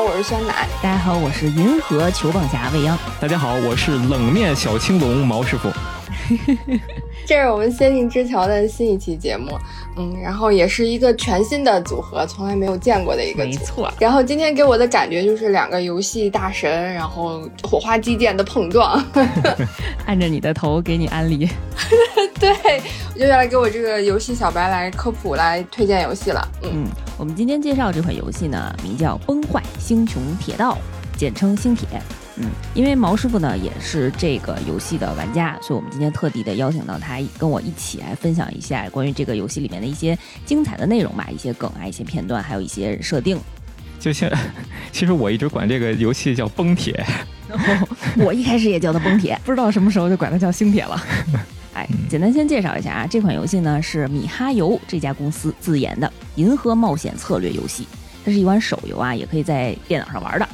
好，我是酸奶。大家好，我是银河球棒侠未央。大家好，我是冷面小青龙毛师傅。这是我们仙境之桥的新一期节目，嗯，然后也是一个全新的组合，从来没有见过的一个没错。然后今天给我的感觉就是两个游戏大神，然后火花激剑的碰撞。按着你的头给你安利。对，我就要来给我这个游戏小白来科普、来推荐游戏了。嗯，我们今天介绍这款游戏呢，名叫《崩坏：星穹铁道》，简称星铁。嗯，因为毛师傅呢也是这个游戏的玩家，所以我们今天特地的邀请到他跟我一起来分享一下关于这个游戏里面的一些精彩的内容吧，一些梗啊，一些片段，还有一些设定。就像，其实我一直管这个游戏叫崩铁，我一开始也叫它崩铁，不知道什么时候就管它叫星铁了。哎，简单先介绍一下啊，这款游戏呢是米哈游这家公司自研的银河冒险策略游戏，它是一款手游啊，也可以在电脑上玩的。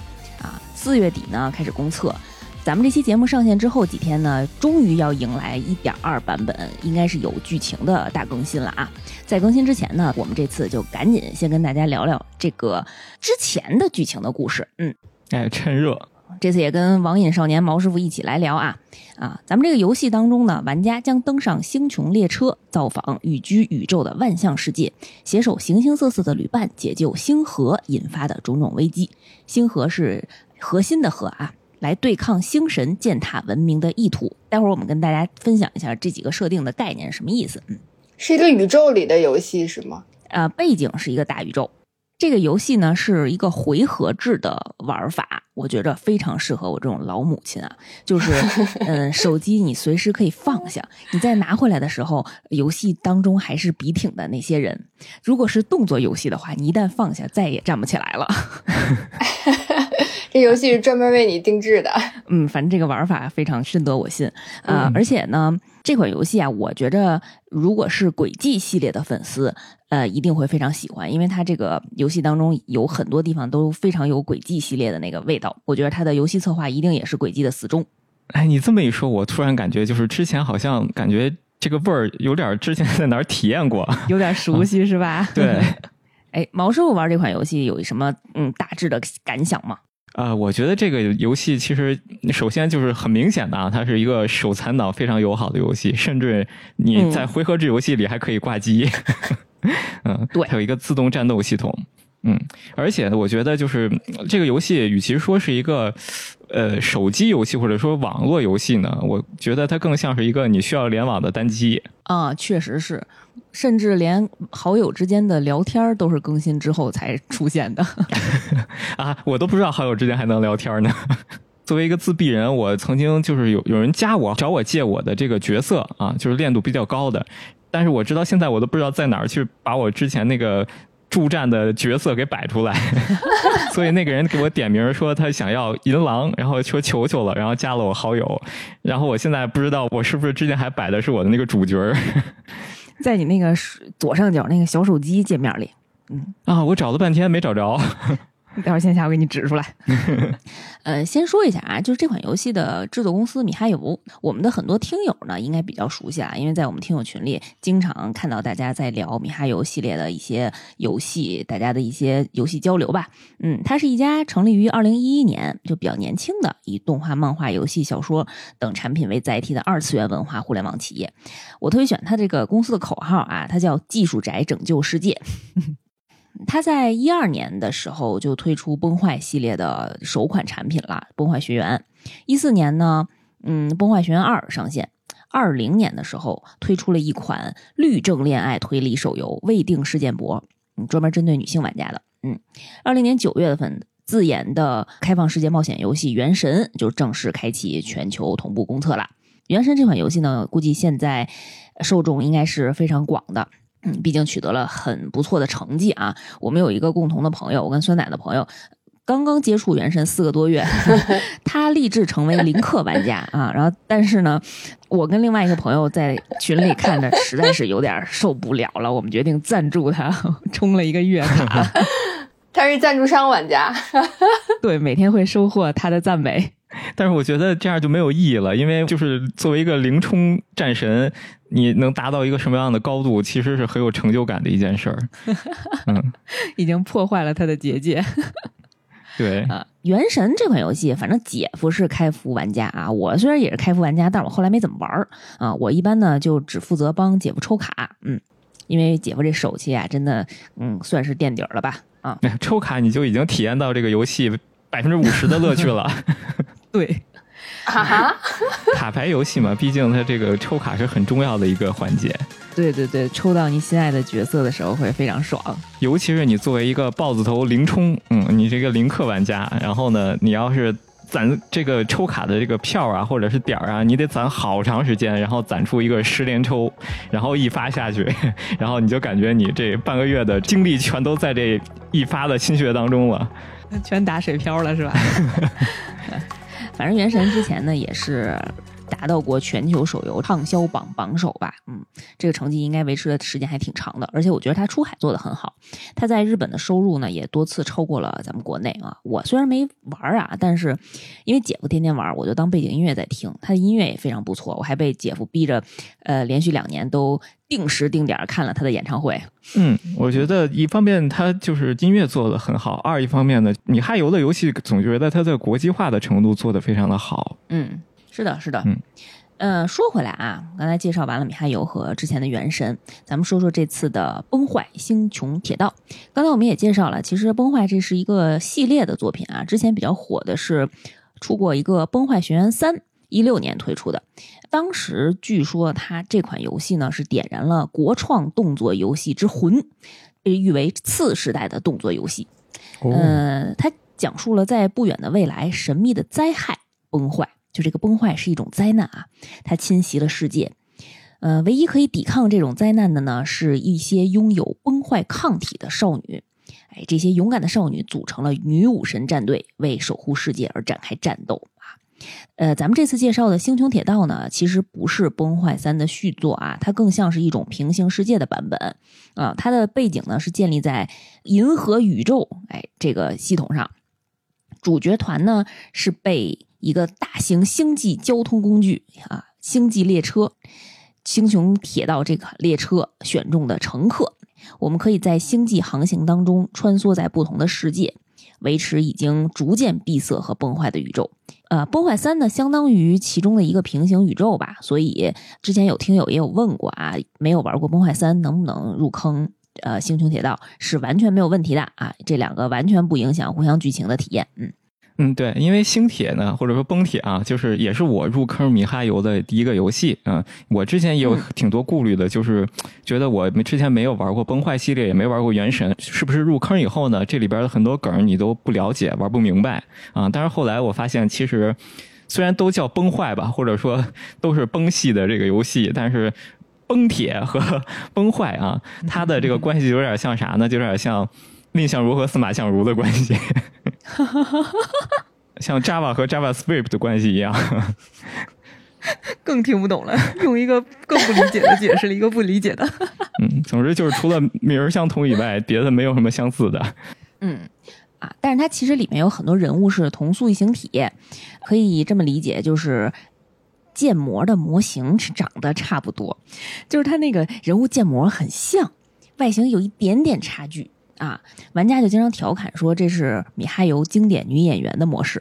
四月底呢开始公测，咱们这期节目上线之后几天呢，终于要迎来一点二版本，应该是有剧情的大更新了啊！在更新之前呢，我们这次就赶紧先跟大家聊聊这个之前的剧情的故事。嗯，哎，趁热，这次也跟网瘾少年毛师傅一起来聊啊啊！咱们这个游戏当中呢，玩家将登上星穹列车，造访寓居宇宙的万象世界，携手形形色色的旅伴，解救星河引发的种种危机。星河是。核心的核啊，来对抗星神践踏文明的意图。待会儿我们跟大家分享一下这几个设定的概念是什么意思。嗯，是一个宇宙里的游戏是吗？呃，背景是一个大宇宙。这个游戏呢是一个回合制的玩法，我觉着非常适合我这种老母亲啊。就是，嗯，手机你随时可以放下，你再拿回来的时候，游戏当中还是笔挺的那些人。如果是动作游戏的话，你一旦放下，再也站不起来了。这游戏是专门为你定制的，嗯，反正这个玩法非常深得我心啊！而且呢，这款游戏啊，我觉着如果是轨迹系列的粉丝，呃，一定会非常喜欢，因为它这个游戏当中有很多地方都非常有轨迹系列的那个味道。我觉得它的游戏策划一定也是轨迹的死忠。哎，你这么一说，我突然感觉就是之前好像感觉这个味儿有点之前在哪儿体验过，有点熟悉是吧？对。哎，毛师傅玩这款游戏有什么嗯大致的感想吗？呃，我觉得这个游戏其实首先就是很明显的啊，它是一个手残党非常友好的游戏，甚至你在回合制游戏里还可以挂机。嗯，对，它有一个自动战斗系统。嗯，而且我觉得就是这个游戏，与其说是一个呃手机游戏或者说网络游戏呢，我觉得它更像是一个你需要联网的单机。啊，确实是。甚至连好友之间的聊天都是更新之后才出现的 啊！我都不知道好友之间还能聊天呢。作为一个自闭人，我曾经就是有有人加我找我借我的这个角色啊，就是练度比较高的。但是我直到现在我都不知道在哪儿去把我之前那个助战的角色给摆出来。所以那个人给我点名说他想要银狼，然后说求求了，然后加了我好友。然后我现在不知道我是不是之前还摆的是我的那个主角。在你那个左上角那个小手机界面里，嗯啊，我找了半天没找着。待会儿线下我给你指出来。呃，先说一下啊，就是这款游戏的制作公司米哈游，我们的很多听友呢应该比较熟悉啊，因为在我们听友群里经常看到大家在聊米哈游系列的一些游戏，大家的一些游戏交流吧。嗯，它是一家成立于二零一一年就比较年轻的，以动画、漫画、游戏、小说等产品为载体的二次元文化互联网企业。我特别喜欢它这个公司的口号啊，它叫“技术宅拯救世界”。他在一二年的时候就推出崩坏系列的首款产品了，《崩坏学园》。一四年呢，嗯，《崩坏学园二》上线。二零年的时候推出了一款律政恋爱推理手游《未定事件簿》，嗯，专门针对女性玩家的。嗯，二零年九月份自研的开放世界冒险游戏《原神》就正式开启全球同步公测了。《原神》这款游戏呢，估计现在受众应该是非常广的。嗯，毕竟取得了很不错的成绩啊！我们有一个共同的朋友，我跟酸奶的朋友刚刚接触原神四个多月，他立志成为零氪玩家啊！然后，但是呢，我跟另外一个朋友在群里看着，实在是有点受不了了，我们决定赞助他充了一个月卡。他是赞助商玩家，对，每天会收获他的赞美。但是我觉得这样就没有意义了，因为就是作为一个零充战神，你能达到一个什么样的高度，其实是很有成就感的一件事儿。嗯，已经破坏了他的结界。对 啊，《原神》这款游戏，反正姐夫是开服玩家啊，我虽然也是开服玩家，但是我后来没怎么玩儿啊。我一般呢就只负责帮姐夫抽卡，嗯，因为姐夫这手气啊，真的，嗯，算是垫底儿了吧，啊，抽卡你就已经体验到这个游戏百分之五十的乐趣了。对，哈哈，卡牌游戏嘛，毕竟它这个抽卡是很重要的一个环节。对对对，抽到你心爱的角色的时候会非常爽。尤其是你作为一个豹子头零充，嗯，你这个零氪玩家，然后呢，你要是攒这个抽卡的这个票啊，或者是点儿啊，你得攒好长时间，然后攒出一个十连抽，然后一发下去，然后你就感觉你这半个月的精力全都在这一发的心血当中了。全打水漂了是吧？反正《原神》之前呢也是达到过全球手游畅销榜榜首吧，嗯，这个成绩应该维持的时间还挺长的，而且我觉得它出海做的很好，它在日本的收入呢也多次超过了咱们国内啊。我虽然没玩啊，但是因为姐夫天天玩，我就当背景音乐在听，他的音乐也非常不错，我还被姐夫逼着，呃，连续两年都定时定点看了他的演唱会。嗯，我觉得一方面他就是音乐做的很好，二一方面呢，米哈游的游戏总觉得他在国际化的程度做的非常的好。嗯，是的，是的。嗯，呃，说回来啊，刚才介绍完了米哈游和之前的原神，咱们说说这次的崩坏星穹铁道。刚才我们也介绍了，其实崩坏这是一个系列的作品啊，之前比较火的是出过一个崩坏学园三，一六年推出的。当时据说它这款游戏呢是点燃了国创动作游戏之魂，被誉为次时代的动作游戏。哦呃，它讲述了在不远的未来，神秘的灾害崩坏，就这个崩坏是一种灾难啊，它侵袭了世界。呃，唯一可以抵抗这种灾难的呢，是一些拥有崩坏抗体的少女。哎，这些勇敢的少女组成了女武神战队，为守护世界而展开战斗啊。呃，咱们这次介绍的《星穹铁道》呢，其实不是《崩坏三》的续作啊，它更像是一种平行世界的版本啊。它的背景呢是建立在银河宇宙哎这个系统上，主角团呢是被一个大型星际交通工具啊星际列车星穹铁道这个列车选中的乘客，我们可以在星际航行当中穿梭在不同的世界，维持已经逐渐闭塞和崩坏的宇宙。呃，崩坏三呢，相当于其中的一个平行宇宙吧，所以之前有听友也有问过啊，没有玩过崩坏三能不能入坑？呃，星穹铁道是完全没有问题的啊，这两个完全不影响互相剧情的体验。嗯，嗯，对，因为星铁呢，或者说崩铁啊，就是也是我入坑米哈游的第一个游戏。嗯，我之前也有挺多顾虑的，就是觉得我之前没有玩过崩坏系列，也没玩过原神，是不是入坑以后呢，这里边的很多梗你都不了解，玩不明白啊？但是后来我发现，其实虽然都叫崩坏吧，或者说 都是崩系的这个游戏，但是。崩铁和 崩坏啊，它的这个关系有点像啥呢？就有点像蔺相如和司马相如的关系，像 Java 和 JavaScript 的关系一样。更听不懂了，用一个更不理解的解释了一个不理解的。嗯，总之就是除了名儿相同以外，别的没有什么相似的。嗯。啊，但是它其实里面有很多人物是同素异形体，可以这么理解，就是建模的模型是长得差不多，就是它那个人物建模很像，外形有一点点差距啊。玩家就经常调侃说这是米哈游经典女演员的模式，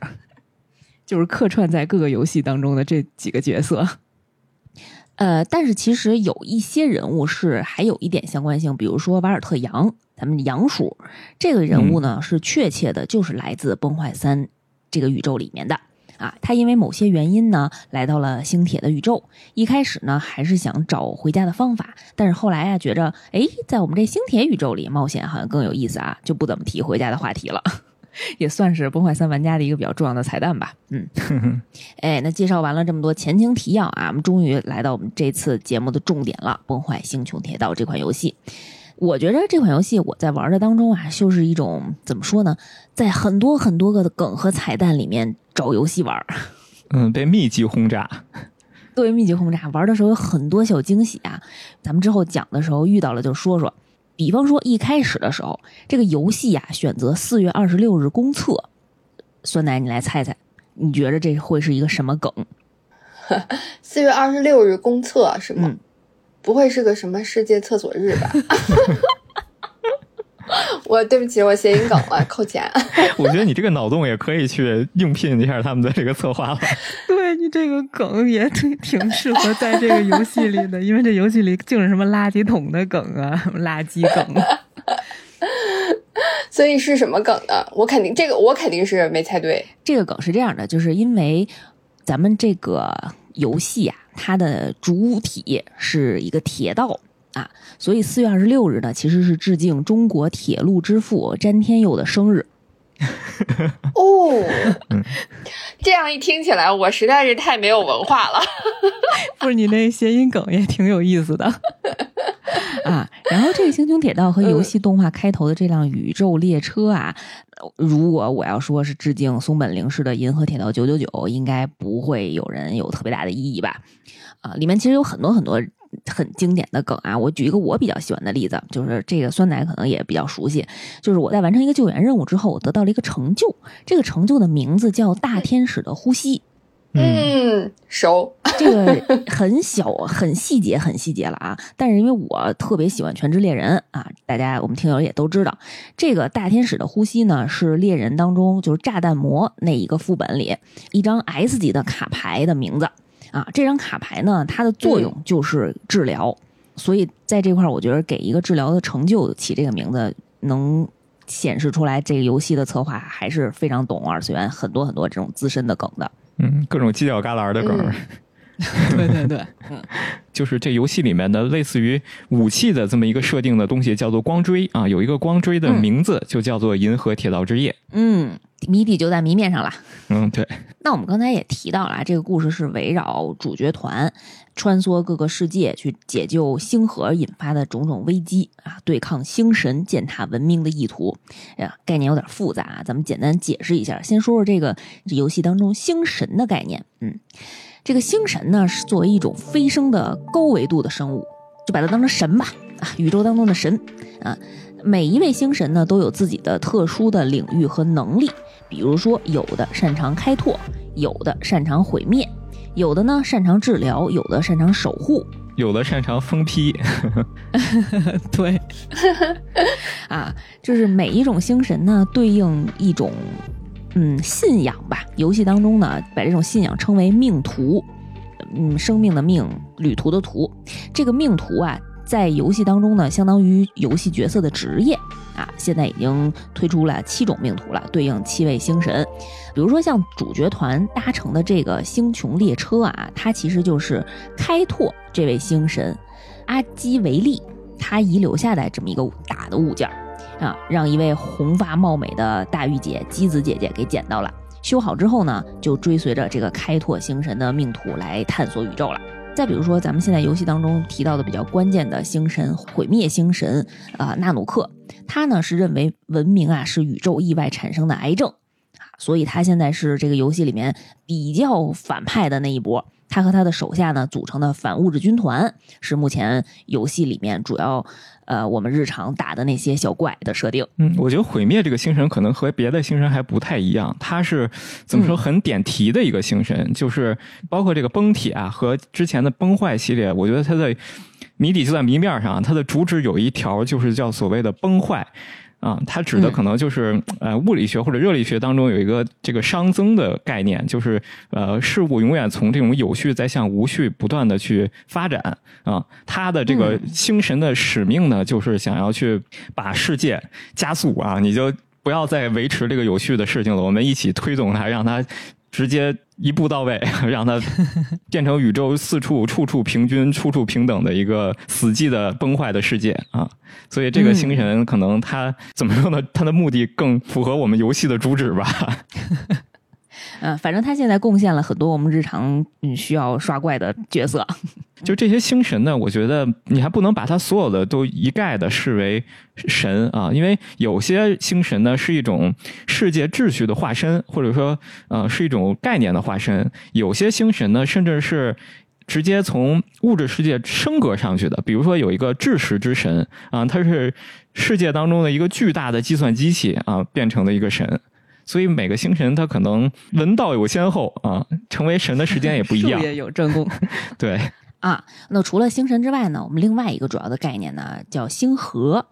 就是客串在各个游戏当中的这几个角色。呃，但是其实有一些人物是还有一点相关性，比如说瓦尔特杨，咱们杨叔这个人物呢，是确切的，就是来自《崩坏三》这个宇宙里面的啊。他因为某些原因呢，来到了星铁的宇宙。一开始呢，还是想找回家的方法，但是后来啊，觉着哎，在我们这星铁宇宙里冒险好像更有意思啊，就不怎么提回家的话题了。也算是《崩坏三》玩家的一个比较重要的彩蛋吧。嗯，哎，那介绍完了这么多前情提要啊，我们终于来到我们这次节目的重点了，《崩坏：星穹铁道》这款游戏。我觉得这款游戏我在玩的当中啊，就是一种怎么说呢，在很多很多个的梗和彩蛋里面找游戏玩。嗯，被密集轰炸。对，密集轰炸，玩的时候有很多小惊喜啊。咱们之后讲的时候遇到了就说说。比方说一开始的时候，这个游戏呀选择四月二十六日公测，酸奶你来猜猜，你觉得这会是一个什么梗？四月二十六日公测是吗？嗯不会是个什么世界厕所日吧？我对不起，我谐音梗了，扣钱。我觉得你这个脑洞也可以去应聘一下他们的这个策划了。对你这个梗也挺挺适合在这个游戏里的，因为这游戏里净是什么垃圾桶的梗啊，垃圾梗。所以是什么梗呢？我肯定这个我肯定是没猜对。这个梗是这样的，就是因为咱们这个游戏啊，它的主体是一个铁道。啊，所以四月二十六日呢，其实是致敬中国铁路之父詹天佑的生日。哦，这样一听起来，我实在是太没有文化了。不是你那谐音梗也挺有意思的啊。然后这个《星穹铁道》和游戏动画开头的这辆宇宙列车啊，如果我要说是致敬松本零士的《银河铁道九九九》，应该不会有人有特别大的异议吧？啊，里面其实有很多很多。很经典的梗啊！我举一个我比较喜欢的例子，就是这个酸奶可能也比较熟悉，就是我在完成一个救援任务之后，我得到了一个成就，这个成就的名字叫“大天使的呼吸”。嗯，熟。这个很小、很细节、很细节了啊！但是因为我特别喜欢《全职猎人》啊，大家我们听友也都知道，这个“大天使的呼吸”呢是猎人当中就是炸弹魔那一个副本里一张 S 级的卡牌的名字。啊，这张卡牌呢，它的作用就是治疗，所以在这块儿，我觉得给一个治疗的成就起这个名字，能显示出来这个游戏的策划还是非常懂二次元很多很多这种资深的梗的。嗯，各种犄角旮旯的梗。对对对，嗯，就是这游戏里面的类似于武器的这么一个设定的东西，叫做光锥啊，有一个光锥的名字就叫做银河铁道之夜。嗯。谜底就在谜面上了。嗯，对。那我们刚才也提到了，这个故事是围绕主角团穿梭各个世界，去解救星河引发的种种危机啊，对抗星神践踏文明的意图。呀，概念有点复杂啊，咱们简单解释一下。先说说这个游戏当中星神的概念。嗯，这个星神呢，是作为一种飞升的高维度的生物，就把它当成神吧。啊，宇宙当中的神啊，每一位星神呢，都有自己的特殊的领域和能力。比如说，有的擅长开拓，有的擅长毁灭，有的呢擅长治疗，有的擅长守护，有的擅长封批。对，啊，就是每一种星神呢对应一种嗯信仰吧。游戏当中呢，把这种信仰称为命途，嗯，生命的命，旅途的途。这个命途啊。在游戏当中呢，相当于游戏角色的职业啊。现在已经推出了七种命途了，对应七位星神。比如说像主角团搭乘的这个星穹列车啊，它其实就是开拓这位星神阿基维利他遗留下的这么一个大的物件啊，让一位红发貌美的大御姐姬子姐姐给捡到了。修好之后呢，就追随着这个开拓星神的命途来探索宇宙了。再比如说，咱们现在游戏当中提到的比较关键的星神毁灭星神啊，纳努克，他呢是认为文明啊是宇宙意外产生的癌症，所以他现在是这个游戏里面比较反派的那一波。他和他的手下呢组成的反物质军团是目前游戏里面主要。呃，我们日常打的那些小怪的设定，嗯，我觉得毁灭这个星神可能和别的星神还不太一样，它是怎么说很点题的一个星神，就是包括这个崩铁啊和之前的崩坏系列，我觉得它的谜底就在谜面上，它的主旨有一条就是叫所谓的崩坏。啊，它指的可能就是呃物理学或者热力学当中有一个这个熵增的概念，就是呃事物永远从这种有序在向无序不断的去发展啊。它的这个星神的使命呢，就是想要去把世界加速啊，你就不要再维持这个有序的事情了，我们一起推动它，让它。直接一步到位，让它变成宇宙四处处处平均、处处平等的一个死寂的崩坏的世界啊！所以这个星神可能他怎么说呢？他的目的更符合我们游戏的主旨吧。嗯，反正他现在贡献了很多我们日常需要刷怪的角色。就这些星神呢，我觉得你还不能把它所有的都一概的视为神啊，因为有些星神呢是一种世界秩序的化身，或者说呃是一种概念的化身。有些星神呢，甚至是直接从物质世界升格上去的。比如说有一个智识之神啊，它是世界当中的一个巨大的计算机器啊，变成了一个神。所以每个星神他可能闻道有先后啊，成为神的时间也不一样。也有正宫，对啊。那除了星神之外呢，我们另外一个主要的概念呢叫星核。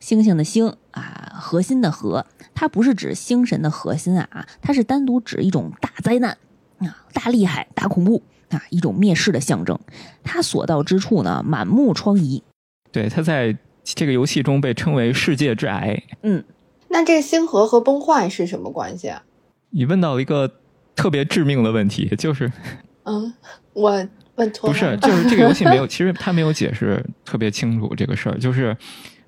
星星的星啊，核心的核，它不是指星神的核心啊，它是单独指一种大灾难啊，大厉害、大恐怖啊，一种灭世的象征。它所到之处呢，满目疮痍。对，它在这个游戏中被称为世界之癌。嗯，那这个星河和崩坏是什么关系啊？你问到了一个特别致命的问题，就是，嗯，我问错了。不是，就是这个游戏没有，其实他没有解释特别清楚这个事儿，就是。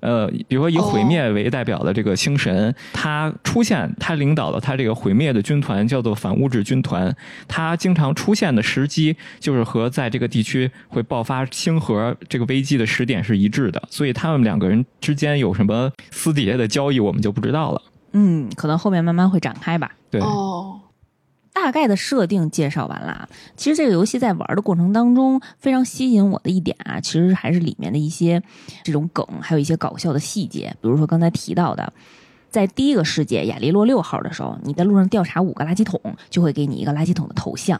呃，比如说以毁灭为代表的这个星神，他出现，他领导的他这个毁灭的军团叫做反物质军团，他经常出现的时机就是和在这个地区会爆发星核这个危机的时点是一致的，所以他们两个人之间有什么私底下的交易，我们就不知道了。嗯，可能后面慢慢会展开吧。对。哦。大概的设定介绍完了，其实这个游戏在玩的过程当中，非常吸引我的一点啊，其实还是里面的一些这种梗，还有一些搞笑的细节。比如说刚才提到的，在第一个世界亚利洛六号的时候，你在路上调查五个垃圾桶，就会给你一个垃圾桶的头像。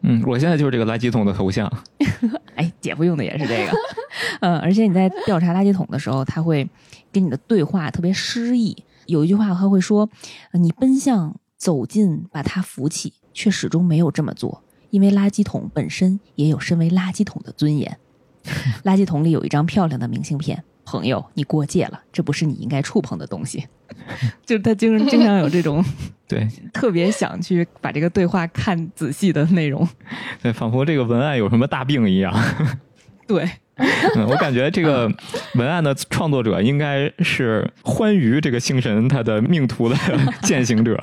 嗯，我现在就是这个垃圾桶的头像。哎，姐夫用的也是这个。嗯，而且你在调查垃圾桶的时候，他会跟你的对话特别诗意。有一句话他会说：“你奔向。”走近，把他扶起，却始终没有这么做，因为垃圾桶本身也有身为垃圾桶的尊严。垃圾桶里有一张漂亮的明信片，朋友，你过界了，这不是你应该触碰的东西。就是他经经常有这种 对特别想去把这个对话看仔细的内容，对，仿佛这个文案有什么大病一样。对。嗯，我感觉这个文案的创作者应该是欢愉这个星神他的命途的 践行者，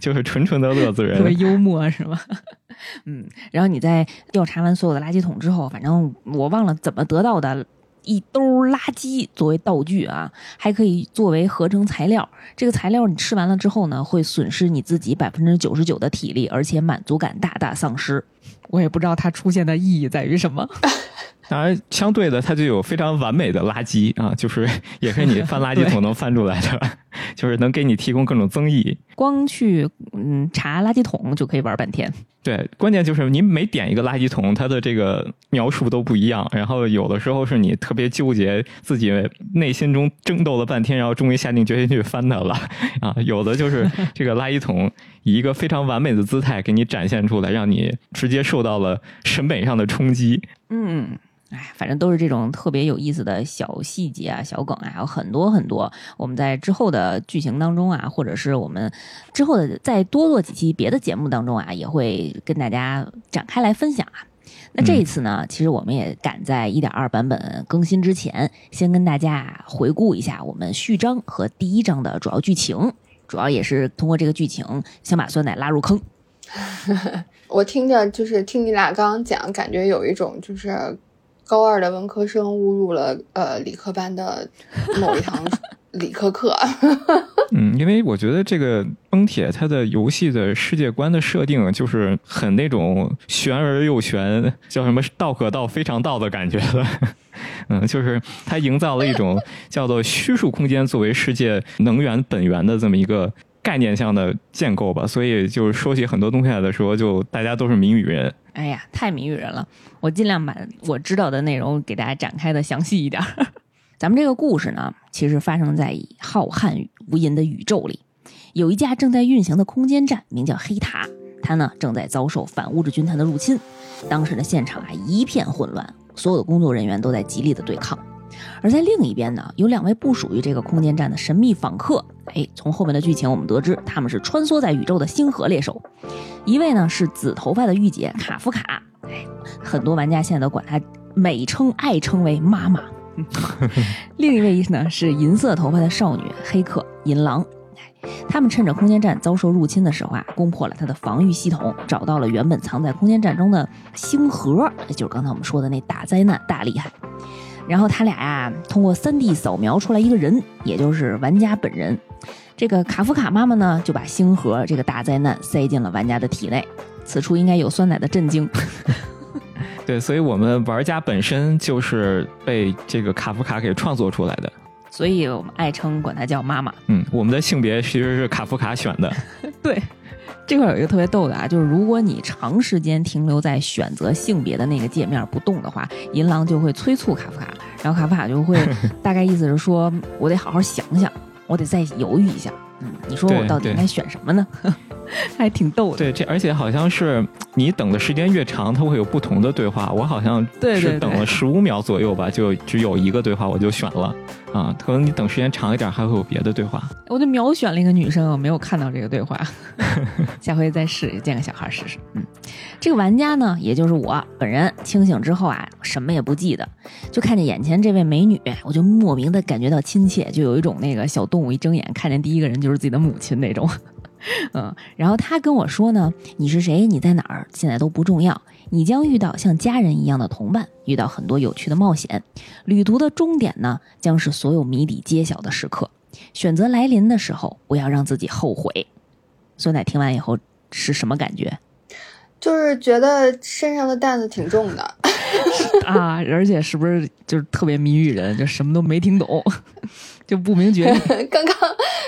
就是纯纯的乐子人，特别幽默是吗？嗯，然后你在调查完所有的垃圾桶之后，反正我忘了怎么得到的一兜垃圾作为道具啊，还可以作为合成材料。这个材料你吃完了之后呢，会损失你自己百分之九十九的体力，而且满足感大大丧失。我也不知道它出现的意义在于什么。当然，相对的，它就有非常完美的垃圾啊，就是也是你翻垃圾桶能翻出来的，就是能给你提供各种增益。光去嗯查垃圾桶就可以玩半天。对，关键就是你每点一个垃圾桶，它的这个描述都不一样。然后有的时候是你特别纠结，自己内心中争斗了半天，然后终于下定决心去翻它了 啊。有的就是这个垃圾桶以一个非常完美的姿态给你展现出来，让你直接受到了审美上的冲击。嗯。哎，反正都是这种特别有意思的小细节啊、小梗啊，还有很多很多。我们在之后的剧情当中啊，或者是我们之后的再多做几期别的节目当中啊，也会跟大家展开来分享啊。那这一次呢，其实我们也赶在一点二版本更新之前，先跟大家回顾一下我们序章和第一章的主要剧情，主要也是通过这个剧情想把酸奶拉入坑。我听着就是听你俩刚刚讲，感觉有一种就是。高二的文科生误入了呃理科班的某一堂理科课。嗯，因为我觉得这个崩铁它的游戏的世界观的设定就是很那种玄而又玄，叫什么道可道非常道的感觉了。嗯，就是它营造了一种叫做虚数空间作为世界能源本源的这么一个概念上的建构吧。所以就是说起很多东西来的时候，就大家都是谜语人。哎呀，太谜语人了！我尽量把我知道的内容给大家展开的详细一点。咱们这个故事呢，其实发生在浩瀚无垠的宇宙里，有一架正在运行的空间站，名叫黑塔，它呢正在遭受反物质军团的入侵。当时的现场啊一片混乱，所有的工作人员都在极力的对抗。而在另一边呢，有两位不属于这个空间站的神秘访客。哎，从后面的剧情我们得知，他们是穿梭在宇宙的星河猎手。一位呢是紫头发的御姐卡夫卡，哎，很多玩家现在都管她美称爱称为妈妈。另一位呢是银色头发的少女黑客银狼。他们趁着空间站遭受入侵的时候啊，攻破了它的防御系统，找到了原本藏在空间站中的星河，也就是刚才我们说的那大灾难、大厉害。然后他俩呀，通过 3D 扫描出来一个人，也就是玩家本人。这个卡夫卡妈妈呢，就把星河这个大灾难塞进了玩家的体内。此处应该有酸奶的震惊。对，所以我们玩家本身就是被这个卡夫卡给创作出来的。所以我们爱称管她叫妈妈。嗯，我们的性别其实是卡夫卡选的。对。这块有一个特别逗的啊，就是如果你长时间停留在选择性别的那个界面不动的话，银狼就会催促卡夫卡，然后卡夫卡就会 大概意思是说，我得好好想想，我得再犹豫一下。嗯，你说我到底应该选什么呢？还挺逗的。对，这而且好像是你等的时间越长，它会有不同的对话。我好像是等了十五秒左右吧，就只有一个对话，我就选了。啊，可能你等时间长一点，还会有别的对话。我就秒选了一个女生，我没有看到这个对话。下回再试，见个小孩试试。嗯，这个玩家呢，也就是我本人，清醒之后啊，什么也不记得，就看见眼前这位美女，我就莫名的感觉到亲切，就有一种那个小动物一睁眼看见第一个人就是自己的母亲那种。嗯，然后他跟我说呢：“你是谁？你在哪儿？现在都不重要。你将遇到像家人一样的同伴，遇到很多有趣的冒险。旅途的终点呢，将是所有谜底揭晓的时刻。选择来临的时候，不要让自己后悔。”酸奶听完以后是什么感觉？就是觉得身上的担子挺重的 啊，而且是不是就是特别谜语人，就什么都没听懂。就不明觉厉。刚刚，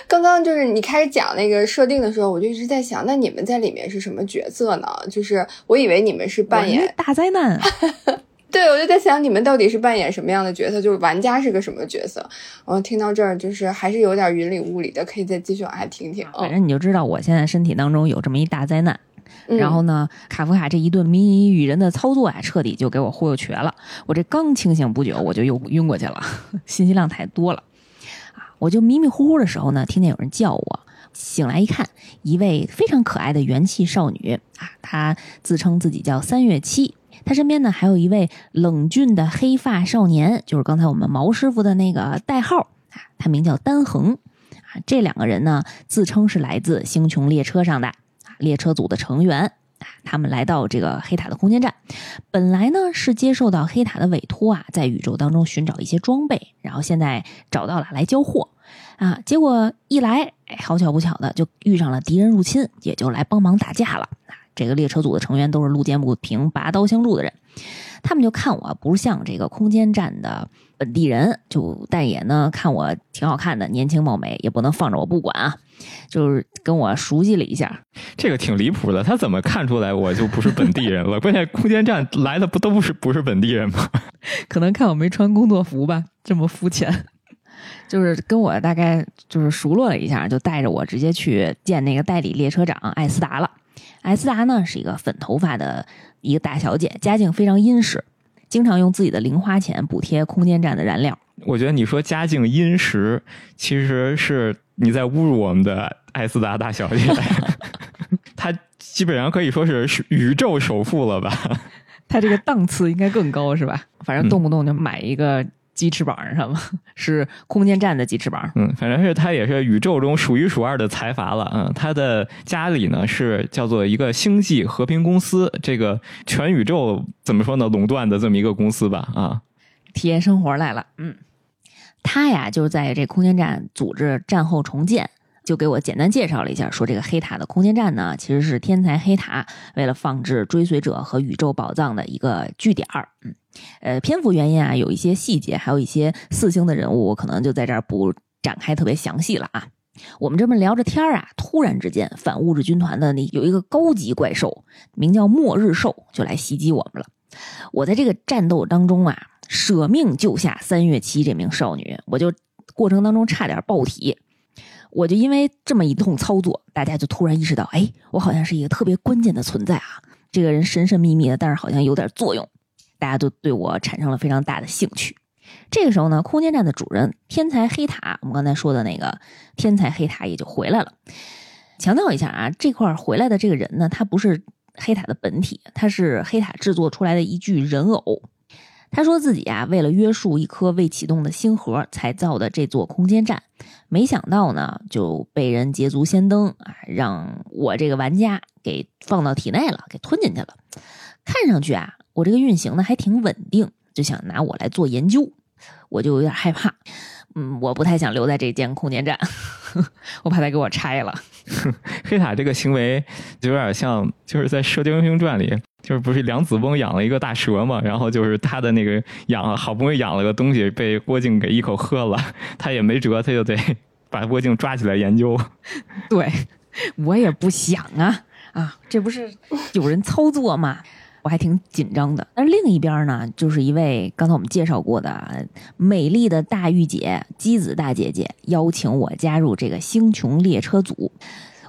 刚刚就是你开始讲那个设定的时候，我就一直在想，那你们在里面是什么角色呢？就是我以为你们是扮演大灾难。对，我就在想你们到底是扮演什么样的角色？就是玩家是个什么角色？我听到这儿就是还是有点云里雾里的，可以再继续往下听听。反正你就知道我现在身体当中有这么一大灾难。然后呢，卡夫卡这一顿谜语人的操作啊，彻底就给我忽悠瘸了。我这刚清醒不久，我就又晕过去了，信息量太多了。我就迷迷糊糊的时候呢，听见有人叫我，醒来一看，一位非常可爱的元气少女啊，她自称自己叫三月七，她身边呢还有一位冷峻的黑发少年，就是刚才我们毛师傅的那个代号啊，他名叫丹恒啊，这两个人呢自称是来自星穹列车上的啊列车组的成员。他们来到这个黑塔的空间站，本来呢是接受到黑塔的委托啊，在宇宙当中寻找一些装备，然后现在找到了来交货啊。结果一来，哎，好巧不巧的就遇上了敌人入侵，也就来帮忙打架了啊。这个列车组的成员都是路见不平拔刀相助的人，他们就看我不像这个空间站的本地人，就但也呢看我挺好看的，年轻貌美，也不能放着我不管啊。就是跟我熟悉了一下，这个挺离谱的。他怎么看出来我就不是本地人了？关键空间站来的不都不是不是本地人吗？可能看我没穿工作服吧，这么肤浅。就是跟我大概就是熟络了一下，就带着我直接去见那个代理列车长艾斯达了。艾斯达呢是一个粉头发的一个大小姐，家境非常殷实，经常用自己的零花钱补贴空间站的燃料。我觉得你说家境殷实，其实是。你在侮辱我们的艾斯达大小姐，她基本上可以说是宇宙首富了吧？她这个档次应该更高是吧？反正动不动就买一个鸡翅膀是吗？是空间站的鸡翅膀。嗯，反正是她也是宇宙中数一数二的财阀了。嗯，她的家里呢是叫做一个星际和平公司，这个全宇宙怎么说呢？垄断的这么一个公司吧？啊，体验生活来了。嗯。他呀，就是在这空间站组织战后重建，就给我简单介绍了一下，说这个黑塔的空间站呢，其实是天才黑塔为了放置追随者和宇宙宝藏的一个据点儿。嗯，呃，篇幅原因啊，有一些细节，还有一些四星的人物，我可能就在这儿不展开特别详细了啊。我们这么聊着天儿啊，突然之间，反物质军团的那有一个高级怪兽，名叫末日兽，就来袭击我们了。我在这个战斗当中啊。舍命救下三月七这名少女，我就过程当中差点爆体。我就因为这么一通操作，大家就突然意识到，哎，我好像是一个特别关键的存在啊！这个人神神秘秘的，但是好像有点作用，大家都对我产生了非常大的兴趣。这个时候呢，空间站的主人天才黑塔，我们刚才说的那个天才黑塔也就回来了。强调一下啊，这块回来的这个人呢，他不是黑塔的本体，他是黑塔制作出来的一具人偶。他说自己啊，为了约束一颗未启动的星核，才造的这座空间站，没想到呢，就被人捷足先登啊，让我这个玩家给放到体内了，给吞进去了。看上去啊，我这个运行呢还挺稳定，就想拿我来做研究，我就有点害怕。嗯，我不太想留在这间空间站，我怕他给我拆了。黑塔这个行为就有点像，就是在《射雕英雄传》里。就是不是梁子翁养了一个大蛇嘛，然后就是他的那个养好不容易养了个东西被郭靖给一口喝了，他也没辙，他就得 把郭靖抓起来研究。对，我也不想啊啊，这不是有人操作吗？我还挺紧张的。但是另一边呢，就是一位刚才我们介绍过的美丽的大御姐姬子大姐姐邀请我加入这个星穹列车组，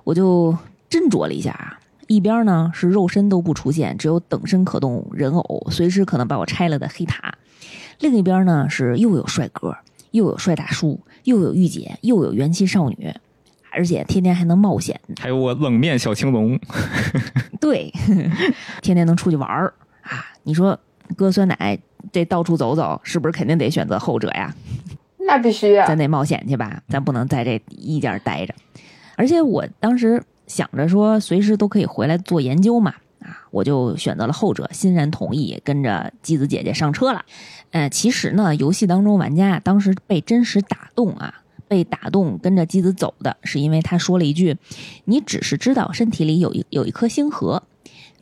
我就斟酌了一下啊。一边呢是肉身都不出现，只有等身可动人偶，随时可能把我拆了的黑塔；另一边呢是又有帅哥，又有帅大叔，又有御姐，又有元气少女，而且天天还能冒险，还有我冷面小青龙，对，天天能出去玩儿啊！你说哥酸奶这到处走走，是不是肯定得选择后者呀？那必须啊、咱得冒险去吧，咱不能在这一家待着。而且我当时想着说，随时都可以回来做研究嘛，啊，我就选择了后者，欣然同意跟着姬子姐姐上车了。呃，其实呢，游戏当中玩家当时被真实打动啊，被打动跟着姬子走的是因为他说了一句：“你只是知道身体里有一有一颗星河，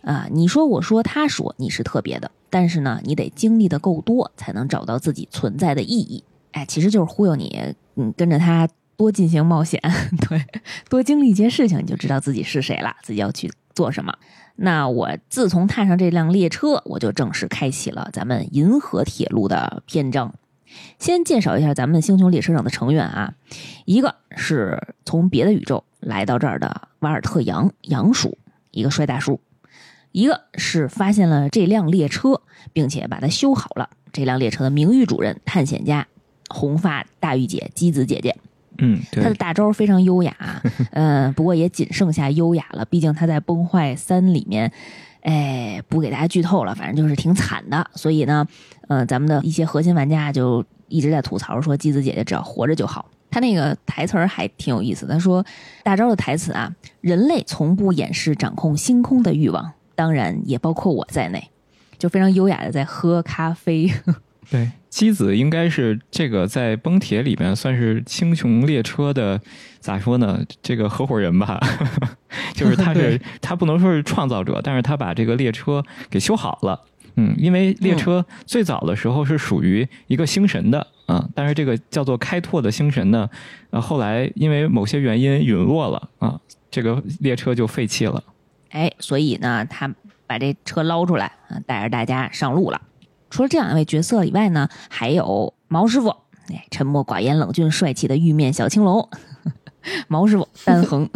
啊，你说我说他说你是特别的，但是呢，你得经历的够多，才能找到自己存在的意义。”哎，其实就是忽悠你，嗯，跟着他多进行冒险，对，多经历一些事情，你就知道自己是谁了，自己要去做什么。那我自从踏上这辆列车，我就正式开启了咱们银河铁路的篇章。先介绍一下咱们星穹列车上的成员啊，一个是从别的宇宙来到这儿的瓦尔特杨杨叔，一个帅大叔；一个是发现了这辆列车，并且把它修好了，这辆列车的名誉主人探险家红发大御姐姬子姐姐。嗯，他的，大招非常优雅，嗯，不过也仅剩下优雅了。毕竟他在《崩坏三》里面，哎，不给大家剧透了，反正就是挺惨的。所以呢，呃，咱们的一些核心玩家就一直在吐槽说，姬子姐姐只要活着就好。他那个台词儿还挺有意思，他说大招的台词啊，人类从不掩饰掌控星空的欲望，当然也包括我在内，就非常优雅的在喝咖啡。对，姬子应该是这个在崩铁里面算是青穹列车的咋说呢？这个合伙人吧，就是他是 他不能说是创造者，但是他把这个列车给修好了。嗯，因为列车最早的时候是属于一个星神的啊，但是这个叫做开拓的星神呢，呃，后来因为某些原因陨落了啊，这个列车就废弃了。哎，所以呢，他把这车捞出来啊，带着大家上路了。除了这两位角色以外呢，还有毛师傅，哎，沉默寡言、冷峻帅气的玉面小青龙，毛师傅单横，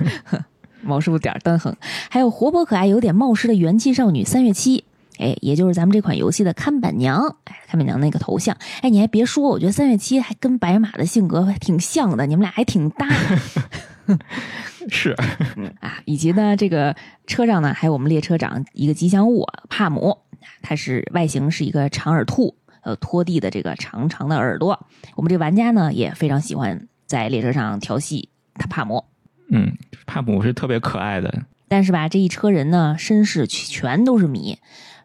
毛师傅点儿单横，还有活泼可爱、有点冒失的元气少女三月七。哎，也就是咱们这款游戏的看板娘，哎，看板娘那个头像，哎，你还别说，我觉得三月七还跟白马的性格还挺像的，你们俩还挺搭。是，啊，以及呢，这个车上呢还有我们列车长一个吉祥物帕姆，它是外形是一个长耳兔，呃，拖地的这个长长的耳朵。我们这玩家呢也非常喜欢在列车上调戏他帕姆，嗯，帕姆是特别可爱的，但是吧，这一车人呢身世全都是谜，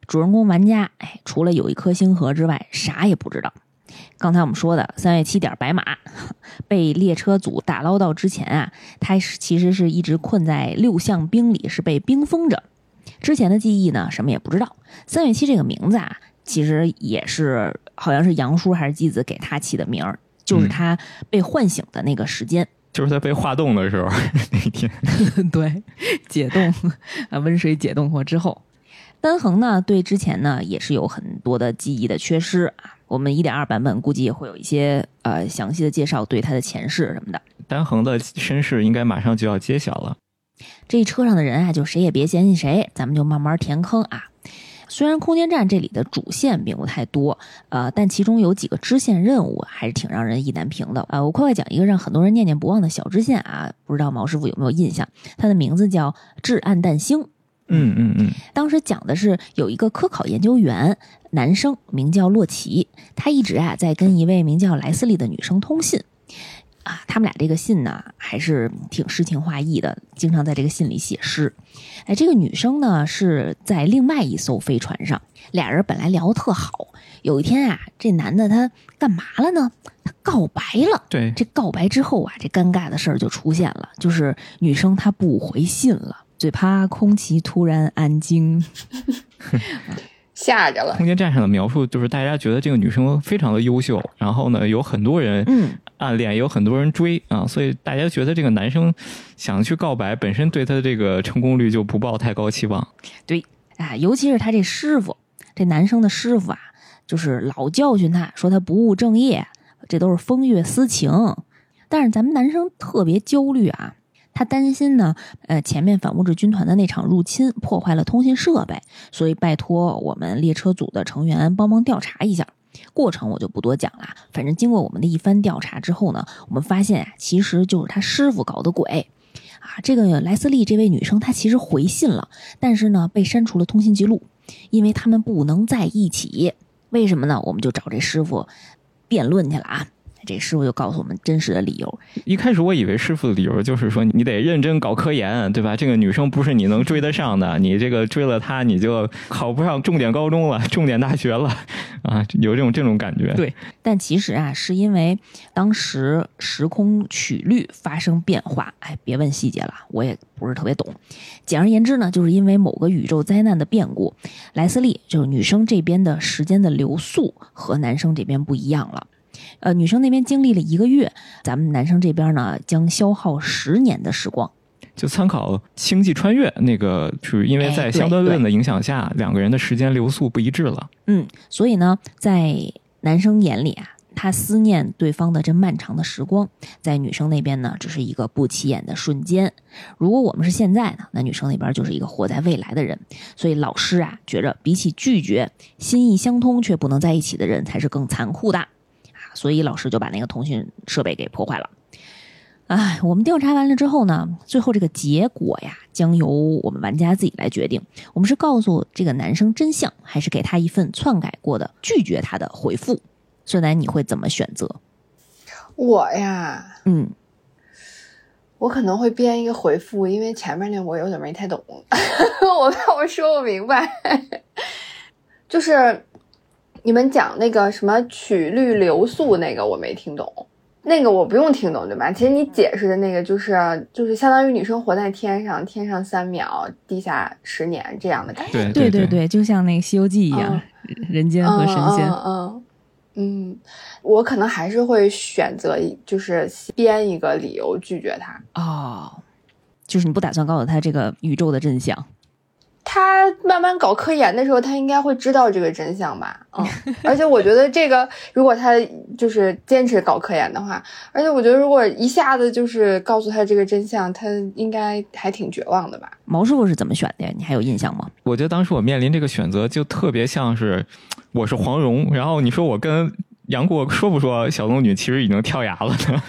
主人公玩家哎，除了有一颗星河之外，啥也不知道。刚才我们说的三月七点白马 被列车组打捞到之前啊，他是其实是一直困在六项冰里，是被冰封着。之前的记忆呢，什么也不知道。三月七这个名字啊，其实也是好像是杨叔还是继子给他起的名儿，就是他被唤醒的那个时间。就是他被化冻的时候 那天。对，解冻啊，温水解冻过之后，丹恒呢对之前呢也是有很多的记忆的缺失啊。我们一点二版本估计也会有一些呃详细的介绍对他的前世什么的。丹恒的身世应该马上就要揭晓了。这一车上的人啊，就谁也别嫌弃谁，咱们就慢慢填坑啊。虽然空间站这里的主线并不太多，呃，但其中有几个支线任务还是挺让人意难平的。呃，我快快讲一个让很多人念念不忘的小支线啊，不知道毛师傅有没有印象？它的名字叫“至暗淡星”。嗯嗯嗯，当时讲的是有一个科考研究员，男生名叫洛奇，他一直啊在跟一位名叫莱斯利的女生通信。啊，他们俩这个信呢，还是挺诗情画意的，经常在这个信里写诗。哎，这个女生呢是在另外一艘飞船上，俩人本来聊得特好。有一天啊，这男的他干嘛了呢？他告白了。对，这告白之后啊，这尴尬的事儿就出现了，就是女生她不回信了，最怕空气突然安静。吓着了。空间站上的描述就是大家觉得这个女生非常的优秀，然后呢有很多人嗯，暗恋，也有很多人追啊，所以大家觉得这个男生想去告白，本身对他的这个成功率就不抱太高期望。对啊，尤其是他这师傅，这男生的师傅啊，就是老教训他说他不务正业，这都是风月私情。但是咱们男生特别焦虑啊，他担心呢，呃，前面反物质军团的那场入侵破坏了通信设备，所以拜托我们列车组的成员帮忙调查一下。过程我就不多讲了，反正经过我们的一番调查之后呢，我们发现啊，其实就是他师傅搞的鬼。啊，这个莱斯利这位女生她其实回信了，但是呢被删除了通信记录，因为他们不能在一起。为什么呢？我们就找这师傅辩论去了啊。这师傅就告诉我们真实的理由。一开始我以为师傅的理由就是说你得认真搞科研，对吧？这个女生不是你能追得上的，你这个追了她，你就考不上重点高中了，重点大学了啊，有这种这种感觉。对，但其实啊，是因为当时时空曲率发生变化。哎，别问细节了，我也不是特别懂。简而言之呢，就是因为某个宇宙灾难的变故，莱斯利就是女生这边的时间的流速和男生这边不一样了。呃，女生那边经历了一个月，咱们男生这边呢将消耗十年的时光。就参考《星际穿越》那个，是因为在相对论的影响下，两个人的时间流速不一致了。嗯，所以呢，在男生眼里啊，他思念对方的这漫长的时光，在女生那边呢，只是一个不起眼的瞬间。如果我们是现在呢，那女生那边就是一个活在未来的人。所以老师啊，觉着比起拒绝心意相通却不能在一起的人，才是更残酷的。所以老师就把那个通讯设备给破坏了。哎，我们调查完了之后呢，最后这个结果呀，将由我们玩家自己来决定。我们是告诉这个男生真相，还是给他一份篡改过的拒绝他的回复？孙楠，你会怎么选择？我呀，嗯，我可能会编一个回复，因为前面那我有点没太懂，我怕我说不明白，就是。你们讲那个什么曲率流速那个我没听懂，那个我不用听懂对吧？其实你解释的那个就是就是相当于女生活在天上，天上三秒，地下十年这样的感觉。对对对，就像那个《西游记》一样，人间和神仙。嗯嗯，我可能还是会选择就是编一个理由拒绝他。哦，就是你不打算告诉他这个宇宙的真相。他慢慢搞科研的时候，他应该会知道这个真相吧？嗯，而且我觉得这个，如果他就是坚持搞科研的话，而且我觉得如果一下子就是告诉他这个真相，他应该还挺绝望的吧？毛师傅是怎么选的呀？你还有印象吗？我觉得当时我面临这个选择，就特别像是我是黄蓉，然后你说我跟杨过说不说小龙女其实已经跳崖了呢？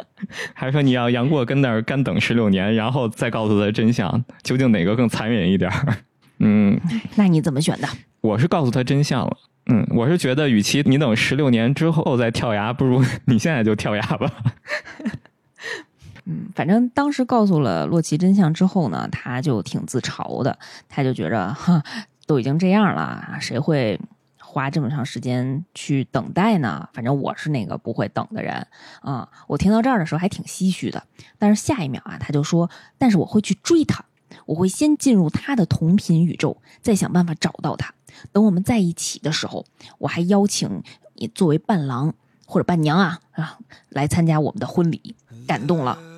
还是说你要杨过跟那儿干等十六年，然后再告诉他真相，究竟哪个更残忍一点？嗯，那你怎么选的？我是告诉他真相了。嗯，我是觉得，与其你等十六年之后再跳崖，不如 你现在就跳崖吧。嗯，反正当时告诉了洛奇真相之后呢，他就挺自嘲的，他就觉着，哈，都已经这样了，谁会？花这么长时间去等待呢？反正我是那个不会等的人啊！我听到这儿的时候还挺唏嘘的，但是下一秒啊，他就说：“但是我会去追他，我会先进入他的同频宇宙，再想办法找到他。等我们在一起的时候，我还邀请你作为伴郎或者伴娘啊啊来参加我们的婚礼。”感动了。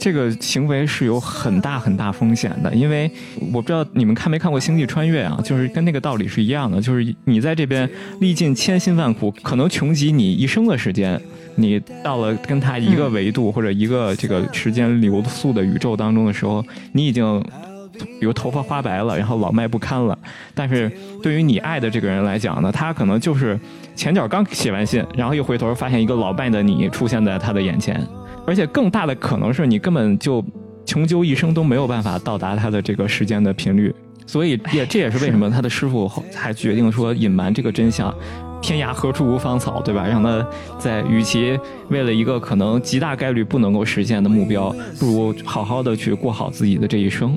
这个行为是有很大很大风险的，因为我不知道你们看没看过《星际穿越》啊，就是跟那个道理是一样的，就是你在这边历尽千辛万苦，可能穷极你一生的时间，你到了跟他一个维度或者一个这个时间流速的宇宙当中的时候，你已经比如头发花白了，然后老迈不堪了。但是对于你爱的这个人来讲呢，他可能就是前脚刚写完信，然后一回头发现一个老迈的你出现在他的眼前。而且更大的可能是你根本就穷究一生都没有办法到达他的这个时间的频率，所以也这也是为什么他的师傅还决定说隐瞒这个真相，天涯何处无芳草，对吧？让他在与其为了一个可能极大概率不能够实现的目标，不如好好的去过好自己的这一生。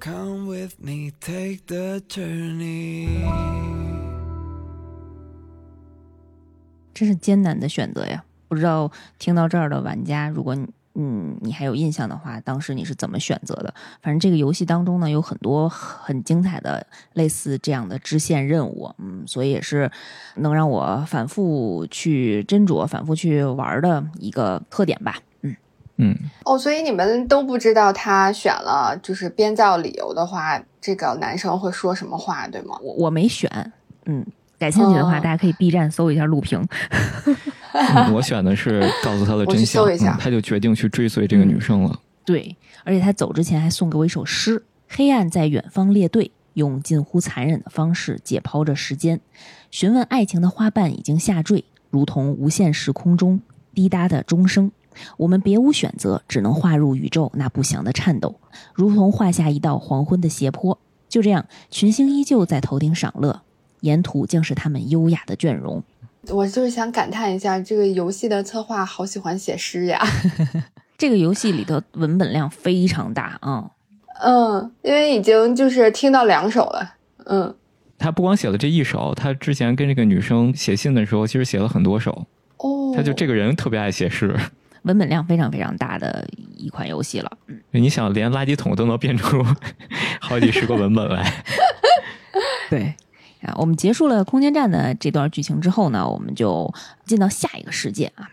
Come with me, take the journey 这是艰难的选择呀。不知道听到这儿的玩家，如果你嗯你还有印象的话，当时你是怎么选择的？反正这个游戏当中呢，有很多很精彩的类似这样的支线任务，嗯，所以也是能让我反复去斟酌、反复去玩的一个特点吧。嗯嗯，哦，所以你们都不知道他选了就是编造理由的话，这个男生会说什么话，对吗？我我没选，嗯，感兴趣的话，哦大家可以 B 站搜一下录屏。嗯我选的是告诉他的真相，他就决定去追随这个女生了。对，而且他走之前还送给我一首诗：黑暗在远方列队，用近乎残忍的方式解剖着时间，询问爱情的花瓣已经下坠，如同无限时空中滴答的钟声。我们别无选择，只能划入宇宙那不祥的颤抖，如同画下一道黄昏的斜坡。就这样，群星依旧在头顶赏乐，沿途竟是他们优雅的倦容。我就是想感叹一下，这个游戏的策划好喜欢写诗呀。这个游戏里的文本量非常大啊、嗯，因为已经就是听到两首了。嗯，他不光写了这一首，他之前跟这个女生写信的时候，其实写了很多首。哦，他就这个人特别爱写诗，文本量非常非常大的一款游戏了。你想连垃圾桶都能变出 好几十个文本来。对啊，我们结束了空间站的这段剧情之后呢，我们就进到下一个世界啊。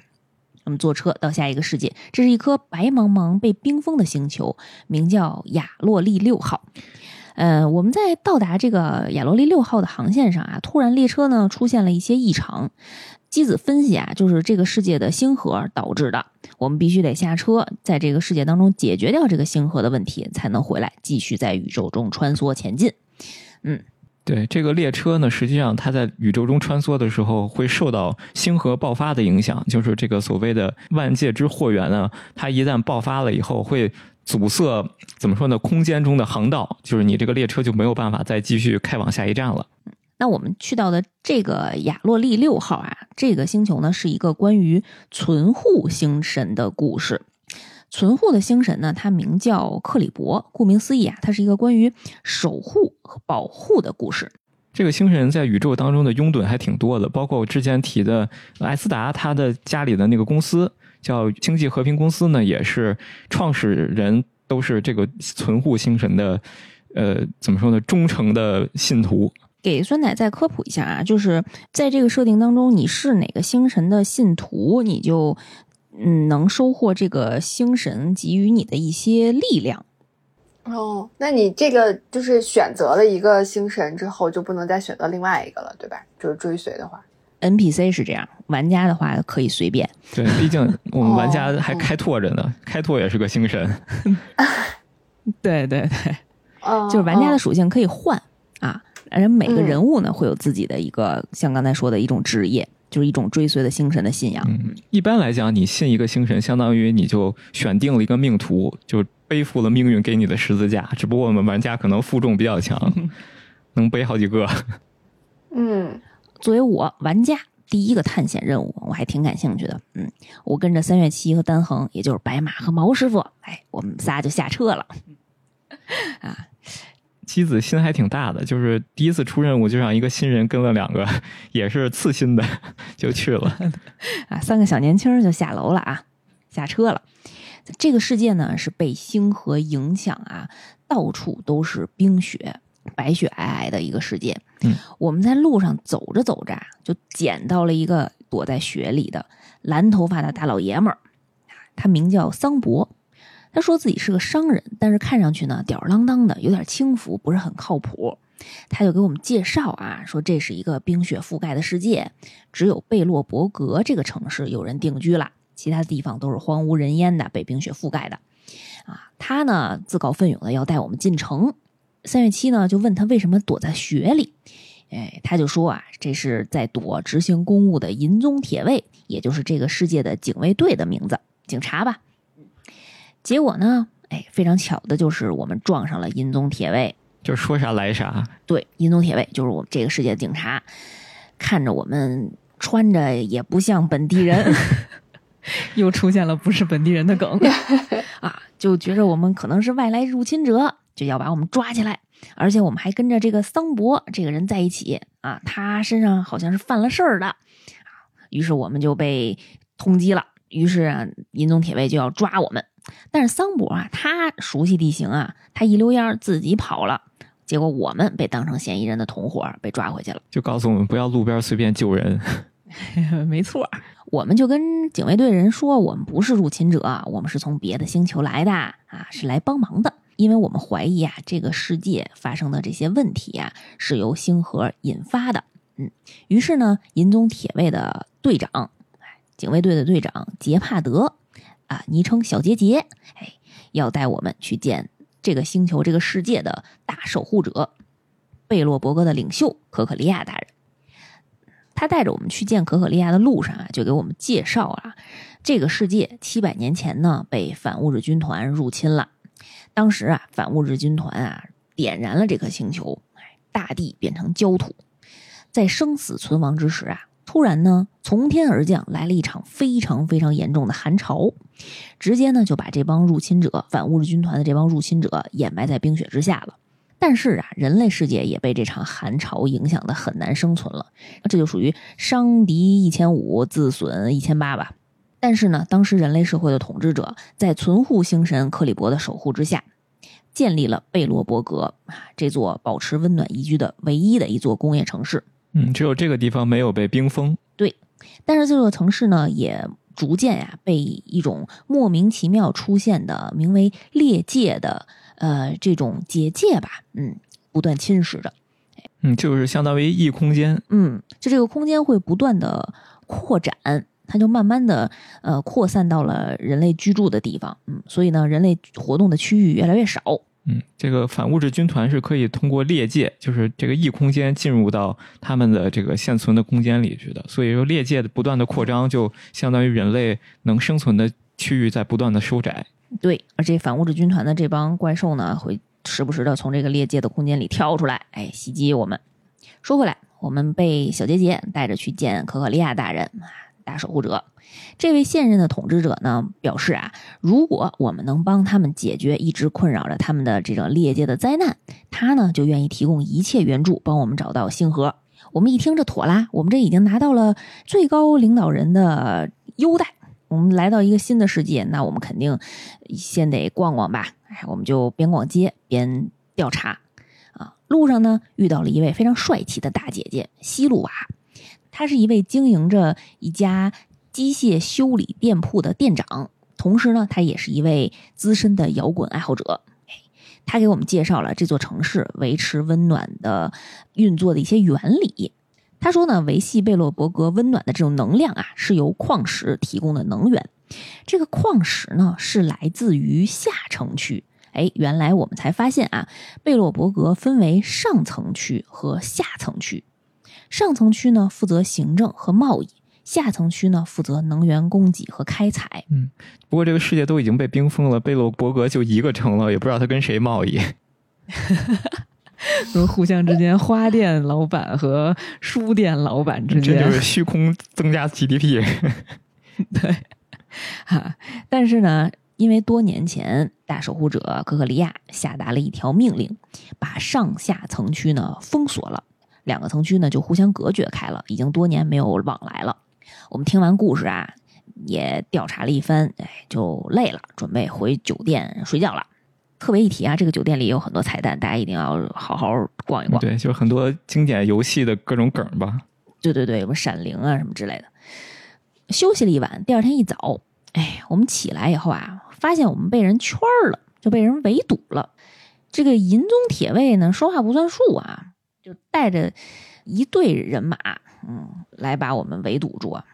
我们坐车到下一个世界，这是一颗白茫茫被冰封的星球，名叫亚洛利六号。呃，我们在到达这个亚洛利六号的航线上啊，突然列车呢出现了一些异常。机子分析啊，就是这个世界的星河导致的。我们必须得下车，在这个世界当中解决掉这个星河的问题，才能回来继续在宇宙中穿梭前进。嗯对这个列车呢，实际上它在宇宙中穿梭的时候，会受到星河爆发的影响，就是这个所谓的万界之祸源呢，它一旦爆发了以后，会阻塞怎么说呢？空间中的航道，就是你这个列车就没有办法再继续开往下一站了。那我们去到的这个亚洛利六号啊，这个星球呢是一个关于存护星神的故事。存护的星神呢，它名叫克里伯，顾名思义啊，它是一个关于守护和保护的故事。这个星神在宇宙当中的拥趸还挺多的，包括我之前提的艾斯达，他的家里的那个公司叫星际和平公司呢，也是创始人都是这个存护星神的，呃，怎么说呢，忠诚的信徒。给酸奶再科普一下啊，就是在这个设定当中，你是哪个星神的信徒，你就嗯能收获这个星神给予你的一些力量。哦，那你这个就是选择了一个星神之后，就不能再选择另外一个了，对吧？就是追随的话。NPC 是这样，玩家的话可以随便。对，毕竟 我们玩家哦还开拓着呢，开拓也是个星神。对 对对，嗯，就是玩家的嗯属性可以换啊，而且每个嗯人物呢会有自己的一个，像刚才说的一种职业，就是一种追随的星神的信仰。嗯，一般来讲，你信一个星神，相当于你就选定了一个命途，就背负了命运给你的十字架。只不过我们玩家可能负重比较强，能背好几个。嗯作为我玩家第一个探险任务，我还挺感兴趣的。嗯，我跟着三月七和丹恒，也就是白马和毛师傅，哎，我们仨就下车了。啊，妻子心还挺大的，就是第一次出任务就让一个新人跟了两个，也是次新的 就去了。啊，三个小年轻就下楼了啊，下车了。这个世界呢是被星河影响啊，到处都是冰雪，白雪皑皑的一个世界。嗯，我们在路上走着走着啊，就捡到了一个躲在雪里的蓝头发的大老爷们儿，他名叫桑博。他说自己是个商人，但是看上去呢吊儿郎当的，有点轻浮，不是很靠谱。他就给我们介绍啊，说这是一个冰雪覆盖的世界，只有贝洛伯格这个城市有人定居了，其他地方都是荒无人烟的，被冰雪覆盖的。啊，他呢自告奋勇的要带我们进城。三月七呢就问他为什么躲在雪里，哎，他就说啊，这是在躲执行公务的银宗铁卫，也就是这个世界的警卫队的名字，警察吧。结果呢，哎，非常巧的就是我们撞上了银宗铁卫，就说啥来啥，对，银宗铁卫就是我们这个世界的警察，看着我们穿着也不像本地人，又出现了不是本地人的梗。啊，就觉着我们可能是外来入侵者，就要把我们抓起来，而且我们还跟着这个桑博这个人在一起啊，他身上好像是犯了事儿的，啊，于是我们就被通缉了。于是啊，银宗铁卫就要抓我们，但是桑博啊，他熟悉地形啊，他一溜烟儿自己跑了。结果我们被当成嫌疑人的同伙被抓回去了。就告诉我们不要路边随便救人。没错，我们就跟警卫队人说，我们不是入侵者，我们是从别的星球来的啊，是来帮忙的。因为我们怀疑啊，这个世界发生的这些问题啊，是由星核引发的。嗯，于是呢，银宗铁卫的队长，警卫队的队长杰帕德，啊，昵称小杰杰，哎，要带我们去见这个星球、这个世界的大守护者贝洛伯格的领袖可可利亚大人。他带着我们去见可可利亚的路上啊，就给我们介绍啊，这个世界七百年前呢被反物质军团入侵了。当时啊，反物质军团啊点燃了这颗星球，大地变成焦土。在生死存亡之时啊，突然呢，从天而降来了一场非常非常严重的寒潮，直接呢就把这帮入侵者反物质军团的这帮入侵者掩埋在冰雪之下了。但是啊，人类世界也被这场寒潮影响的很难生存了，这就属于伤敌一千五，自损一千八吧。但是呢，当时人类社会的统治者在存护星神克里伯的守护之下，建立了贝罗伯格啊这座保持温暖宜居的唯一的一座工业城市。嗯，只有这个地方没有被冰封。对，但是这座城市呢，也逐渐呀被一种莫名其妙出现的名为裂界的呃这种结界吧，嗯，不断侵蚀着。嗯，就是相当于异空间。嗯，就这个空间会不断的扩展。它就慢慢的，呃，扩散到了人类居住的地方，嗯，所以呢，人类活动的区域越来越少，嗯，这个反物质军团是可以通过裂界，就是这个异空间进入到他们的这个现存的空间里去的，所以说裂界的不断的扩张，就相当于人类能生存的区域在不断的收窄。对，而这反物质军团的这帮怪兽呢，会时不时的从这个裂界的空间里跳出来，哎，袭击我们。说回来，我们被小杰杰带着去见可可利亚大人。大守护者，这位现任的统治者呢表示啊，如果我们能帮他们解决一直困扰着他们的这种裂界的灾难，他呢就愿意提供一切援助，帮我们找到星河。我们一听这妥啦，我们这已经拿到了最高领导人的优待，我们来到一个新的世界，那我们肯定先得逛逛吧。哎，我们就边逛街边调查啊。路上呢遇到了一位非常帅气的大姐姐西露娃。他是一位经营着一家机械修理店铺的店长，同时呢，他也是一位资深的摇滚爱好者。他给我们介绍了这座城市维持温暖的运作的一些原理。他说呢，维系贝洛伯格温暖的这种能量啊，是由矿石提供的能源。这个矿石呢，是来自于下城区。哎，原来我们才发现啊，贝洛伯格分为上层区和下层区。上层区呢负责行政和贸易，下层区呢负责能源供给和开采。嗯，不过这个世界都已经被冰封了，贝洛伯格就一个城了，也不知道他跟谁贸易。说互相之间，花店老板和书店老板之间，这就是虚空增加 GDP。对，哈，但是呢，因为多年前大守护者可可利亚下达了一条命令，把上下层区呢封锁了。两个城区呢就互相隔绝开了，已经多年没有往来了。我们听完故事啊，也调查了一番，哎，就累了，准备回酒店睡觉了。特别一提啊，这个酒店里有很多彩蛋，大家一定要好好逛一逛。对，就是很多经典游戏的各种梗吧。对对对，什么闪灵啊什么之类的。休息了一晚，第二天一早，哎，我们起来以后啊，发现我们被人圈了，就被人围堵了。这个银宗铁卫呢，说话不算数啊。就带着一队人马，嗯，来把我们围堵住啊！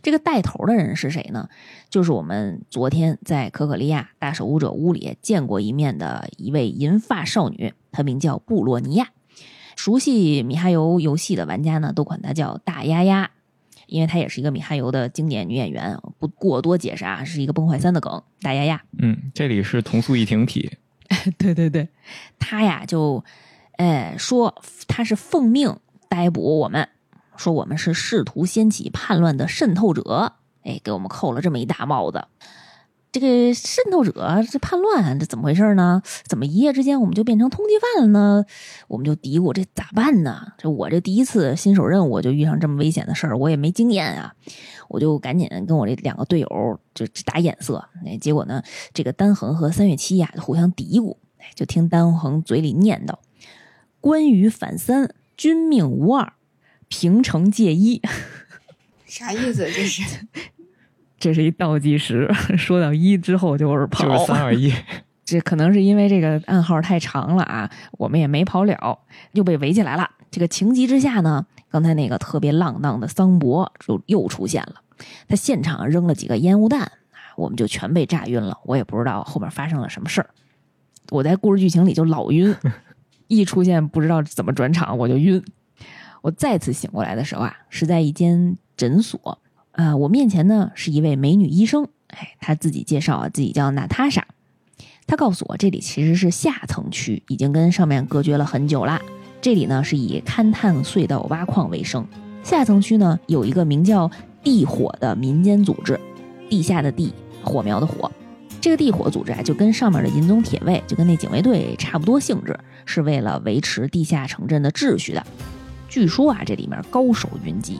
这个带头的人是谁呢？就是我们昨天在可可利亚大守护者屋里见过一面的一位银发少女，她名叫布洛尼亚。熟悉米哈游游戏的玩家呢，都管她叫大丫丫，因为她也是一个米哈游的经典女演员。不过多解释啊，是一个崩坏三的梗。大丫丫，嗯，这里是同素异形体。对对对，她呀就。哎，说他是奉命逮捕我们，说我们是试图掀起叛乱的渗透者，哎，给我们扣了这么一大帽子。这个渗透者，这叛乱，这怎么回事呢？怎么一夜之间我们就变成通缉犯了呢？我们就嘀咕，这咋办呢？这我这第一次新手任务就遇上这么危险的事儿，我也没经验啊，我就赶紧跟我这两个队友就打眼色。哎，结果呢，这个丹恒和三月七呀就互相嘀咕，就听丹恒嘴里念叨。关羽反三，君命无二，平城借一。啥意思？这是 这是一倒计时，说到一之后就是跑，就是三二一。这可能是因为这个暗号太长了啊，我们也没跑了，又被围起来了。这个情急之下呢，刚才那个特别浪荡的桑博就又出现了，他现场扔了几个烟雾弹，我们就全被炸晕了。我也不知道后面发生了什么事儿，我在故事剧情里就老晕，一出现不知道怎么转场我就晕。我再次醒过来的时候啊，是在一间诊所，呃，我面前呢是一位美女医生，哎，她自己介绍啊，自己叫娜塔莎。他告诉我，这里其实是下层区，已经跟上面隔绝了很久啦。这里呢是以勘探隧道、挖矿为生。下层区呢有一个名叫“地火”的民间组织，地下的地，火苗的火。这个地火组织啊，就跟上面的银宗铁卫，就跟那警卫队差不多性质，是为了维持地下城镇的秩序的。据说啊，这里面高手云集。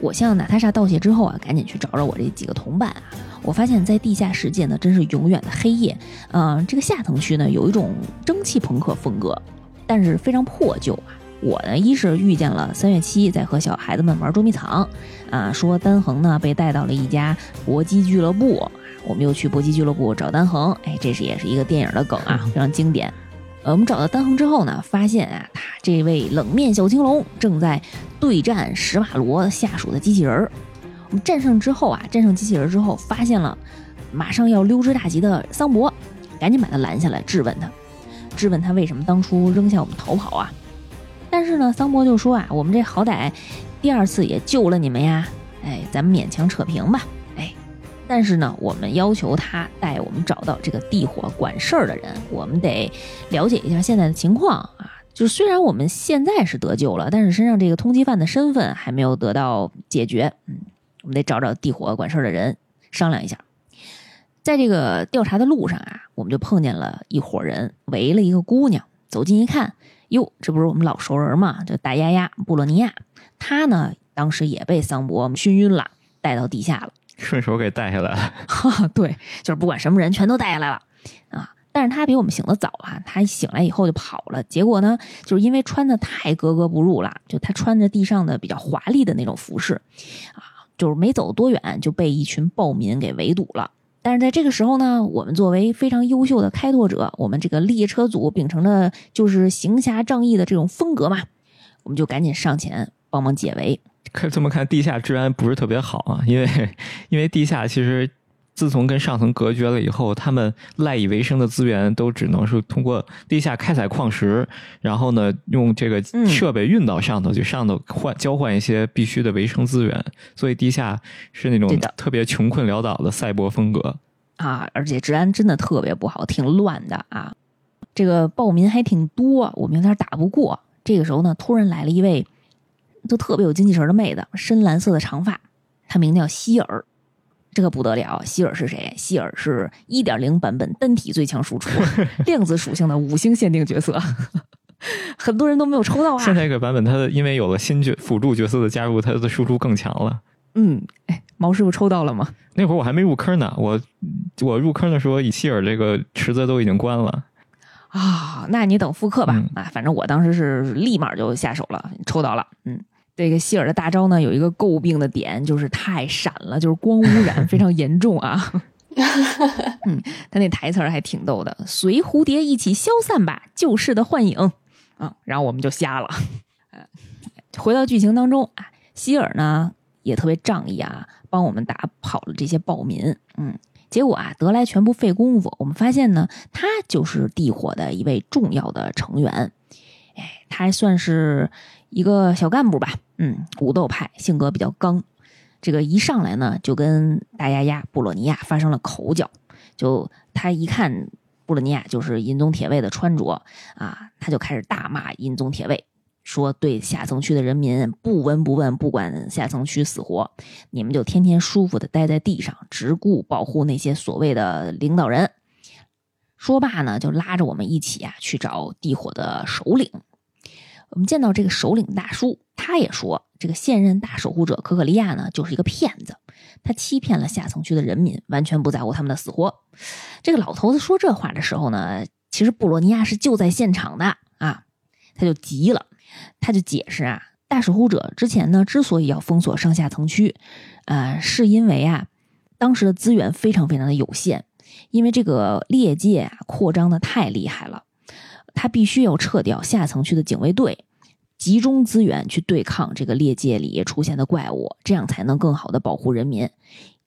我向娜塔莎道谢之后啊，赶紧去找找我这几个同伴啊。我发现，在地下世界呢，真是永远的黑夜。嗯，这个下层区呢，有一种蒸汽朋克风格，但是非常破旧啊。我呢，一是遇见了三月七在和小孩子们玩捉迷藏，啊，说丹恒呢被带到了一家搏击俱乐部，我们又去搏击俱乐部找丹恒。哎，这是也是一个电影的梗啊，非常经典。呃，我们找到丹恒之后呢，发现啊，他这位冷面小青龙正在对战史瓦罗下属的机器人儿。我们战胜之后啊，战胜机器人之后，发现了马上要溜之大吉的桑博，赶紧把他拦下来质问他，质问他为什么当初扔下我们逃跑啊？但是呢，桑博就说啊，我们这好歹第二次也救了你们呀，哎，咱们勉强扯平吧，哎，但是呢，我们要求他带我们找到这个地火管事儿的人，我们得了解一下现在的情况啊。就虽然我们现在是得救了，但是身上这个通缉犯的身份还没有得到解决，嗯。我们得找找地火管事儿的人商量一下。在这个调查的路上啊，我们就碰见了一伙人围了一个姑娘。走近一看，哟，这不是我们老熟人嘛？这大丫丫布洛尼亚，她呢当时也被桑博熏晕了，带到地下了，顺手给带下来了。对，就是不管什么人，全都带下来了啊。但是他比我们醒的早啊，他醒来以后就跑了。结果呢，就是因为穿的太格格不入了，就他穿着地上的比较华丽的那种服饰啊。就是没走多远就被一群暴民给围堵了。但是在这个时候呢，我们作为非常优秀的开拓者，我们这个列车组秉承着就是行侠仗义的这种风格嘛，我们就赶紧上前帮忙解围。可这么看，地下治安不是特别好啊，因为因为地下其实。自从跟上层隔绝了以后，他们赖以为生的资源都只能是通过地下开采矿石，然后呢用这个设备运到上头去，上头换交换一些必须的维生资源。所以地下是那种特别穷困潦倒的赛博风格啊，而且治安真的特别不好，挺乱的啊。这个暴民还挺多，我们有点打不过。这个时候呢，突然来了一位都特别有精气神的妹子，深蓝色的长发，她名叫希尔。这可不得了！希尔是谁？希尔是一点零版本单体最强输出，量子属性的五星限定角色，很多人都没有抽到啊。现在这个版本，它的因为有了新角辅助角色的加入，它的输出更强了。嗯，哎，毛师傅抽到了吗？那会儿我还没入坑呢，我我入坑的时候，以希尔这个池子都已经关了啊。那你等复刻吧啊！反正我当时是立马就下手了，抽到了，嗯。这个希尔的大招呢，有一个诟病的点，就是太闪了，就是光污染 非常严重啊。嗯，他那台词还挺逗的，“随蝴蝶一起消散吧，旧世的幻影。”啊，然后我们就瞎了。回到剧情当中啊，希尔呢也特别仗义啊，帮我们打跑了这些暴民。嗯，结果啊得来全不费工夫，我们发现呢，他就是地火的一位重要的成员。哎，他还算是。一个小干部吧，嗯，武斗派，性格比较刚。这个一上来呢，就跟大丫丫布洛尼亚发生了口角。就他一看布洛尼亚就是银宗铁卫的穿着啊，他就开始大骂银宗铁卫，说对下层区的人民不闻不问，不管下层区死活，你们就天天舒服的待在地上，只顾保护那些所谓的领导人。说罢呢，就拉着我们一起啊去找地火的首领。我们见到这个首领大叔，他也说，这个现任大守护者可可利亚呢，就是一个骗子，他欺骗了下层区的人民，完全不在乎他们的死活。这个老头子说这话的时候呢，其实布罗尼亚是就在现场的啊，他就急了，他就解释啊，大守护者之前呢，之所以要封锁上下层区，呃，是因为啊，当时的资源非常非常的有限，因为这个裂界啊扩张的太厉害了，他必须要撤掉下层区的警卫队，集中资源去对抗这个裂界里出现的怪物，这样才能更好的保护人民。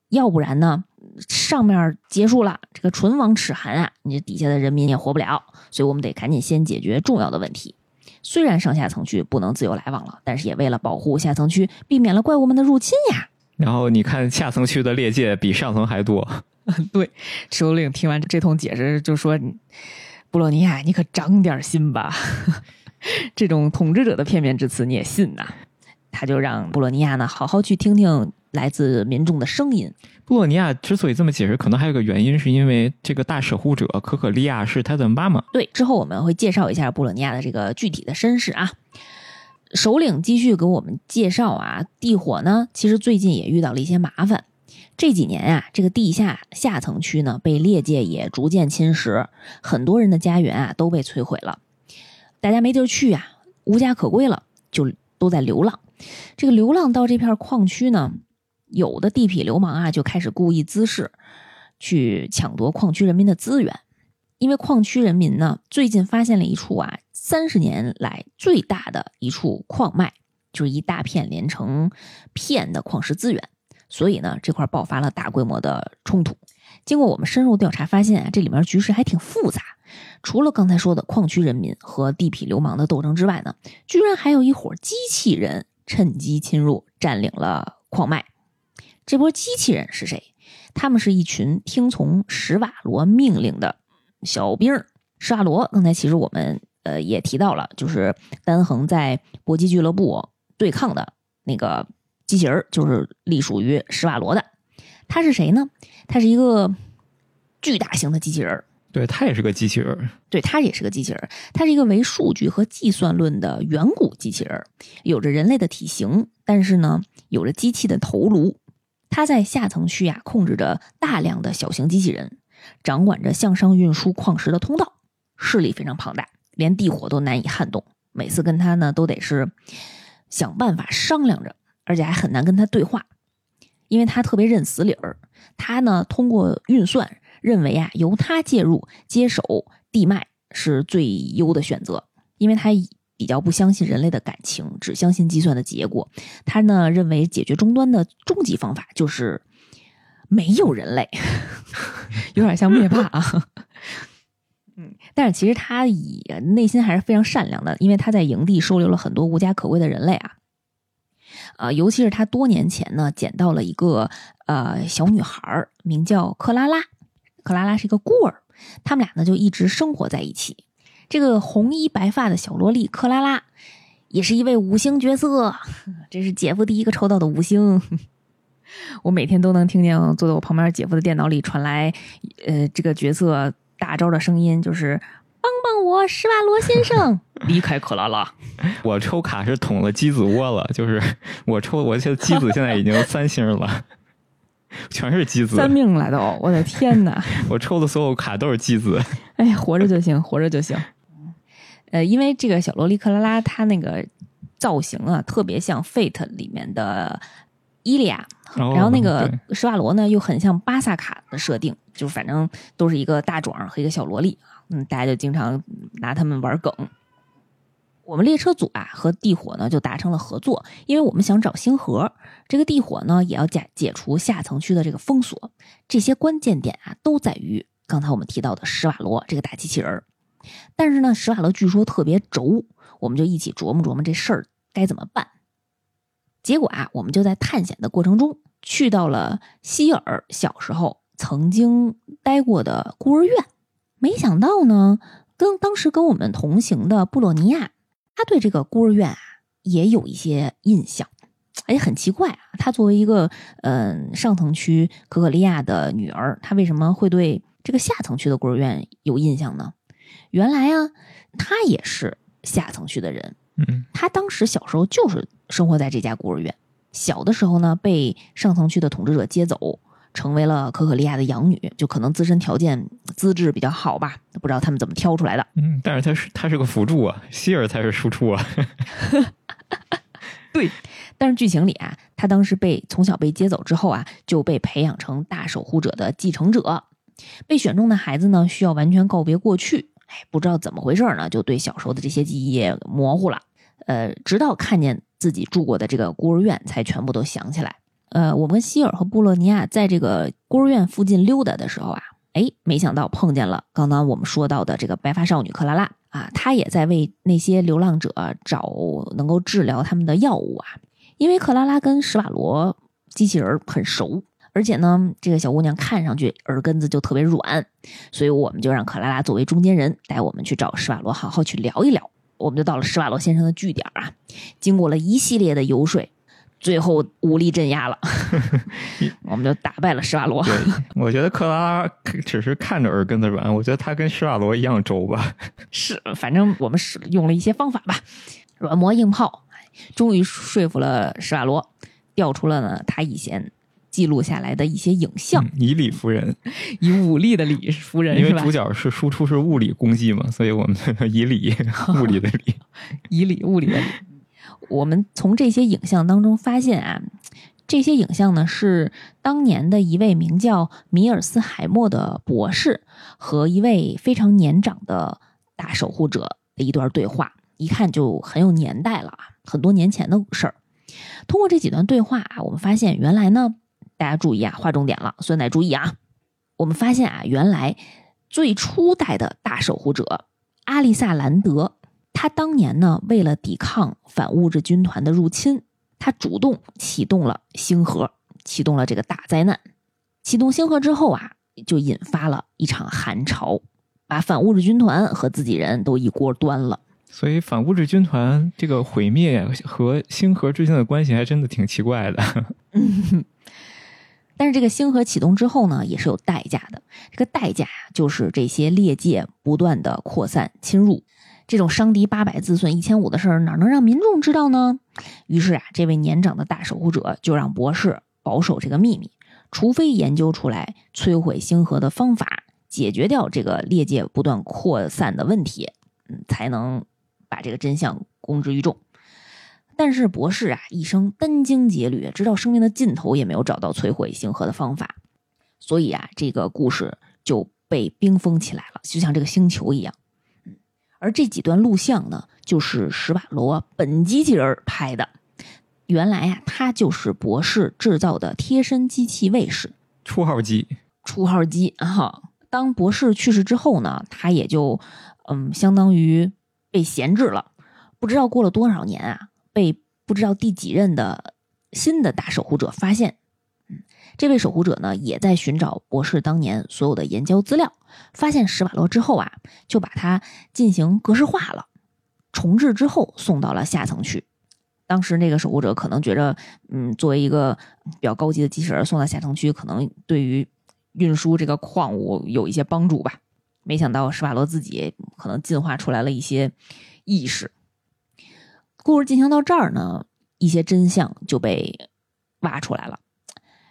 要不然呢，上面结束了，这个唇亡齿寒啊，你这底下的人民也活不了。所以我们得赶紧先解决重要的问题。虽然上下层区不能自由来往了，但是也为了保护下层区，避免了怪物们的入侵呀。然后你看下层区的裂界比上层还多。对，持有令听完这通解释就说：“布洛尼亚，你可长点心吧！这种统治者的片面之词你也信呐？”他就让布洛尼亚呢好好去听听来自民众的声音。布洛尼亚之所以这么解释，可能还有个原因，是因为这个大守护者可可利亚是他的妈妈。对，之后我们会介绍一下布洛尼亚的这个具体的身世啊。首领继续给我们介绍啊，地火呢，其实最近也遇到了一些麻烦。这几年啊，这个地下下层区呢被裂界也逐渐侵蚀，很多人的家园啊都被摧毁了，大家没地儿去啊，无家可归了，就都在流浪。这个流浪到这片矿区呢。有的地痞流氓啊，就开始故意滋事，去抢夺矿区人民的资源。因为矿区人民呢，最近发现了一处啊，三十年来最大的一处矿脉，就是一大片连成片的矿石资源。所以呢，这块爆发了大规模的冲突。经过我们深入调查，发现啊，这里面局势还挺复杂。除了刚才说的矿区人民和地痞流氓的斗争之外呢，居然还有一伙机器人趁机侵入，占领了矿脉。这波机器人是谁？他们是一群听从史瓦罗命令的小兵。史瓦罗刚才其实我们呃也提到了，就是丹恒在搏击俱乐部对抗的那个机器人，就是隶属于施瓦罗的。他是谁呢？他是一个巨大型的机器人。对他也是个机器人。对他也是个机器人。他是一个为数据和计算论的远古机器人，有着人类的体型，但是呢，有着机器的头颅。他在下层区呀，控制着大量的小型机器人，掌管着向上运输矿石的通道，势力非常庞大，连地火都难以撼动。每次跟他呢，都得是想办法商量着，而且还很难跟他对话，因为他特别认死理儿。他呢，通过运算认为啊，由他介入接手地脉是最优的选择，因为他。比较不相信人类的感情，只相信计算的结果。他呢认为解决终端的终极方法就是没有人类，有点像灭霸啊。嗯，但是其实他以内心还是非常善良的，因为他在营地收留了很多无家可归的人类啊。啊，尤其是他多年前呢捡到了一个呃小女孩，名叫克拉拉。克拉拉是一个孤儿，他们俩呢就一直生活在一起。这个红衣白发的小萝莉克拉拉，也是一位五星角色。这是姐夫第一个抽到的五星。我每天都能听见坐在我旁边姐夫的电脑里传来，呃，这个角色大招的声音，就是“帮帮我，施瓦罗先生，离开克拉拉。”我抽卡是捅了鸡子窝了，就是我抽，我现在机子现在已经三星了。全是鸡子，三命了都！我的天哪！我抽的所有卡都是鸡子。哎呀，活着就行，活着就行。呃，因为这个小萝莉克拉拉，她那个造型啊，特别像《Fate》里面的伊利亚，然后那个施瓦罗呢，又很像巴萨卡的设定，就反正都是一个大壮和一个小萝莉嗯，大家就经常拿他们玩梗。我们列车组啊和地火呢就达成了合作，因为我们想找星河，这个地火呢也要解解除下层区的这个封锁，这些关键点啊都在于刚才我们提到的史瓦罗这个大机器人但是呢，史瓦罗据说特别轴，我们就一起琢磨琢磨这事儿该怎么办。结果啊，我们就在探险的过程中去到了希尔小时候曾经待过的孤儿院，没想到呢，跟当时跟我们同行的布洛尼亚。他对这个孤儿院啊也有一些印象，哎，很奇怪啊。他作为一个嗯上层区可可利亚的女儿，他为什么会对这个下层区的孤儿院有印象呢？原来啊，他也是下层区的人。嗯，他当时小时候就是生活在这家孤儿院，小的时候呢被上层区的统治者接走。成为了可可利亚的养女，就可能自身条件资质比较好吧，不知道他们怎么挑出来的。嗯，但是他是他是个辅助啊，希尔才是输出啊。对，但是剧情里啊，他当时被从小被接走之后啊，就被培养成大守护者的继承者。被选中的孩子呢，需要完全告别过去。哎，不知道怎么回事呢，就对小时候的这些记忆模糊了。呃，直到看见自己住过的这个孤儿院，才全部都想起来。呃，我们希尔和布洛尼亚在这个孤儿院附近溜达的时候啊，哎，没想到碰见了刚刚我们说到的这个白发少女克拉拉啊，她也在为那些流浪者找能够治疗他们的药物啊。因为克拉拉跟史瓦罗机器人很熟，而且呢，这个小姑娘看上去耳根子就特别软，所以我们就让克拉拉作为中间人，带我们去找史瓦罗，好好去聊一聊。我们就到了施瓦罗先生的据点啊，经过了一系列的游说。最后武力镇压了，我们就打败了施瓦罗。对，我觉得克拉拉只是看着耳根子软，我觉得他跟施瓦罗一样轴吧。是，反正我们是用了一些方法吧，软磨硬泡，终于说服了施瓦罗，调出了呢他以前记录下来的一些影像。以理服人，以武力的理服人，因为主角是输出是物理攻击嘛，所以我们以理物理的理，以理物理的理。我们从这些影像当中发现啊，这些影像呢是当年的一位名叫米尔斯海默的博士和一位非常年长的大守护者的一段对话，一看就很有年代了啊，很多年前的事儿。通过这几段对话啊，我们发现原来呢，大家注意啊，划重点了，酸奶注意啊，我们发现啊，原来最初代的大守护者阿丽萨兰德。他当年呢，为了抵抗反物质军团的入侵，他主动启动了星河，启动了这个大灾难。启动星河之后啊，就引发了一场寒潮，把反物质军团和自己人都一锅端了。所以，反物质军团这个毁灭和星河之间的关系还真的挺奇怪的。但是，这个星河启动之后呢，也是有代价的。这个代价呀，就是这些裂界不断的扩散侵入。这种伤敌八百自损一千五的事儿，哪能让民众知道呢？于是啊，这位年长的大守护者就让博士保守这个秘密，除非研究出来摧毁星河的方法，解决掉这个裂界不断扩散的问题，嗯，才能把这个真相公之于众。但是博士啊，一生殚精竭虑，直到生命的尽头也没有找到摧毁星河的方法，所以啊，这个故事就被冰封起来了，就像这个星球一样。而这几段录像呢，就是史瓦罗本机器人拍的。原来呀，他就是博士制造的贴身机器卫士，初号机。初号机啊！当博士去世之后呢，他也就嗯，相当于被闲置了。不知道过了多少年啊，被不知道第几任的新的大守护者发现。这位守护者呢，也在寻找博士当年所有的研究资料。发现史瓦罗之后啊，就把它进行格式化了，重置之后送到了下层去。当时那个守护者可能觉着，嗯，作为一个比较高级的机器人送到下层区，可能对于运输这个矿物有一些帮助吧。没想到史瓦罗自己可能进化出来了一些意识。故事进行到这儿呢，一些真相就被挖出来了。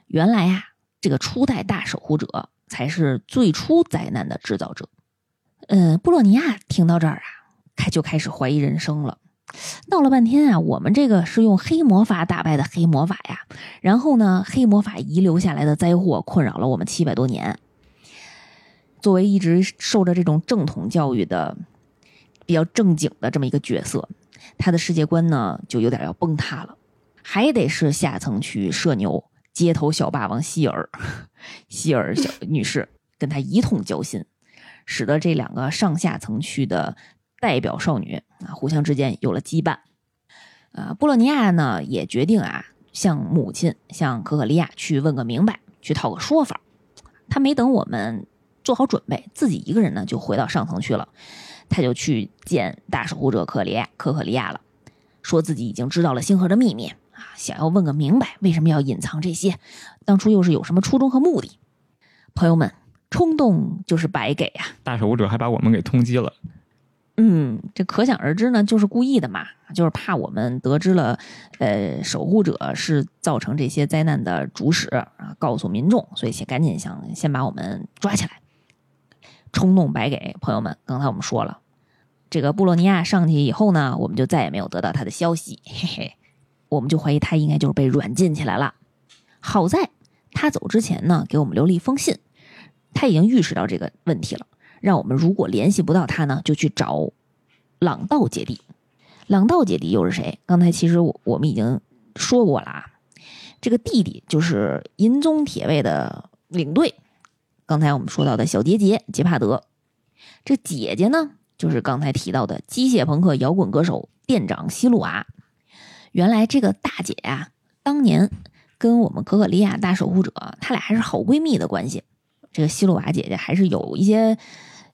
原来呀，这个初代大守护者才是最初灾难的制造者。嗯，布洛尼亚听到这儿啊，开就开始怀疑人生了。闹了半天啊，我们这个是用黑魔法打败的黑魔法呀。然后呢，黑魔法遗留下来的灾祸困扰了我们七百多年。作为一直受着这种正统教育的、比较正经的这么一个角色，他的世界观呢，就有点要崩塌了。还得是下层去射牛。街头小霸王希尔，希尔小女士 跟他一通交心，使得这两个上下层区的代表少女啊，互相之间有了羁绊。呃，布洛尼亚呢也决定啊，向母亲，向可可利亚去问个明白，去讨个说法。他没等我们做好准备，自己一个人呢就回到上层去了。他就去见大守护者可利亚可可利亚了，说自己已经知道了星河的秘密。啊，想要问个明白，为什么要隐藏这些？当初又是有什么初衷和目的？朋友们，冲动就是白给呀！大守护者还把我们给通缉了。嗯，这可想而知呢，就是故意的嘛，就是怕我们得知了，呃，守护者是造成这些灾难的主使啊，告诉民众，所以先赶紧想先把我们抓起来。冲动白给，朋友们，刚才我们说了，这个布洛尼亚上去以后呢，我们就再也没有得到他的消息，嘿嘿。我们就怀疑他应该就是被软禁起来了。好在他走之前呢，给我们留了一封信，他已经预识到这个问题了，让我们如果联系不到他呢，就去找朗道姐弟。朗道姐弟又是谁？刚才其实我我们已经说过了啊，这个弟弟就是银宗铁卫的领队。刚才我们说到的小杰杰杰帕德，这姐姐呢，就是刚才提到的机械朋克摇滚歌手店长西鲁瓦。原来这个大姐呀，当年跟我们可可利亚大守护者，她俩还是好闺蜜的关系。这个西露瓦姐姐还是有一些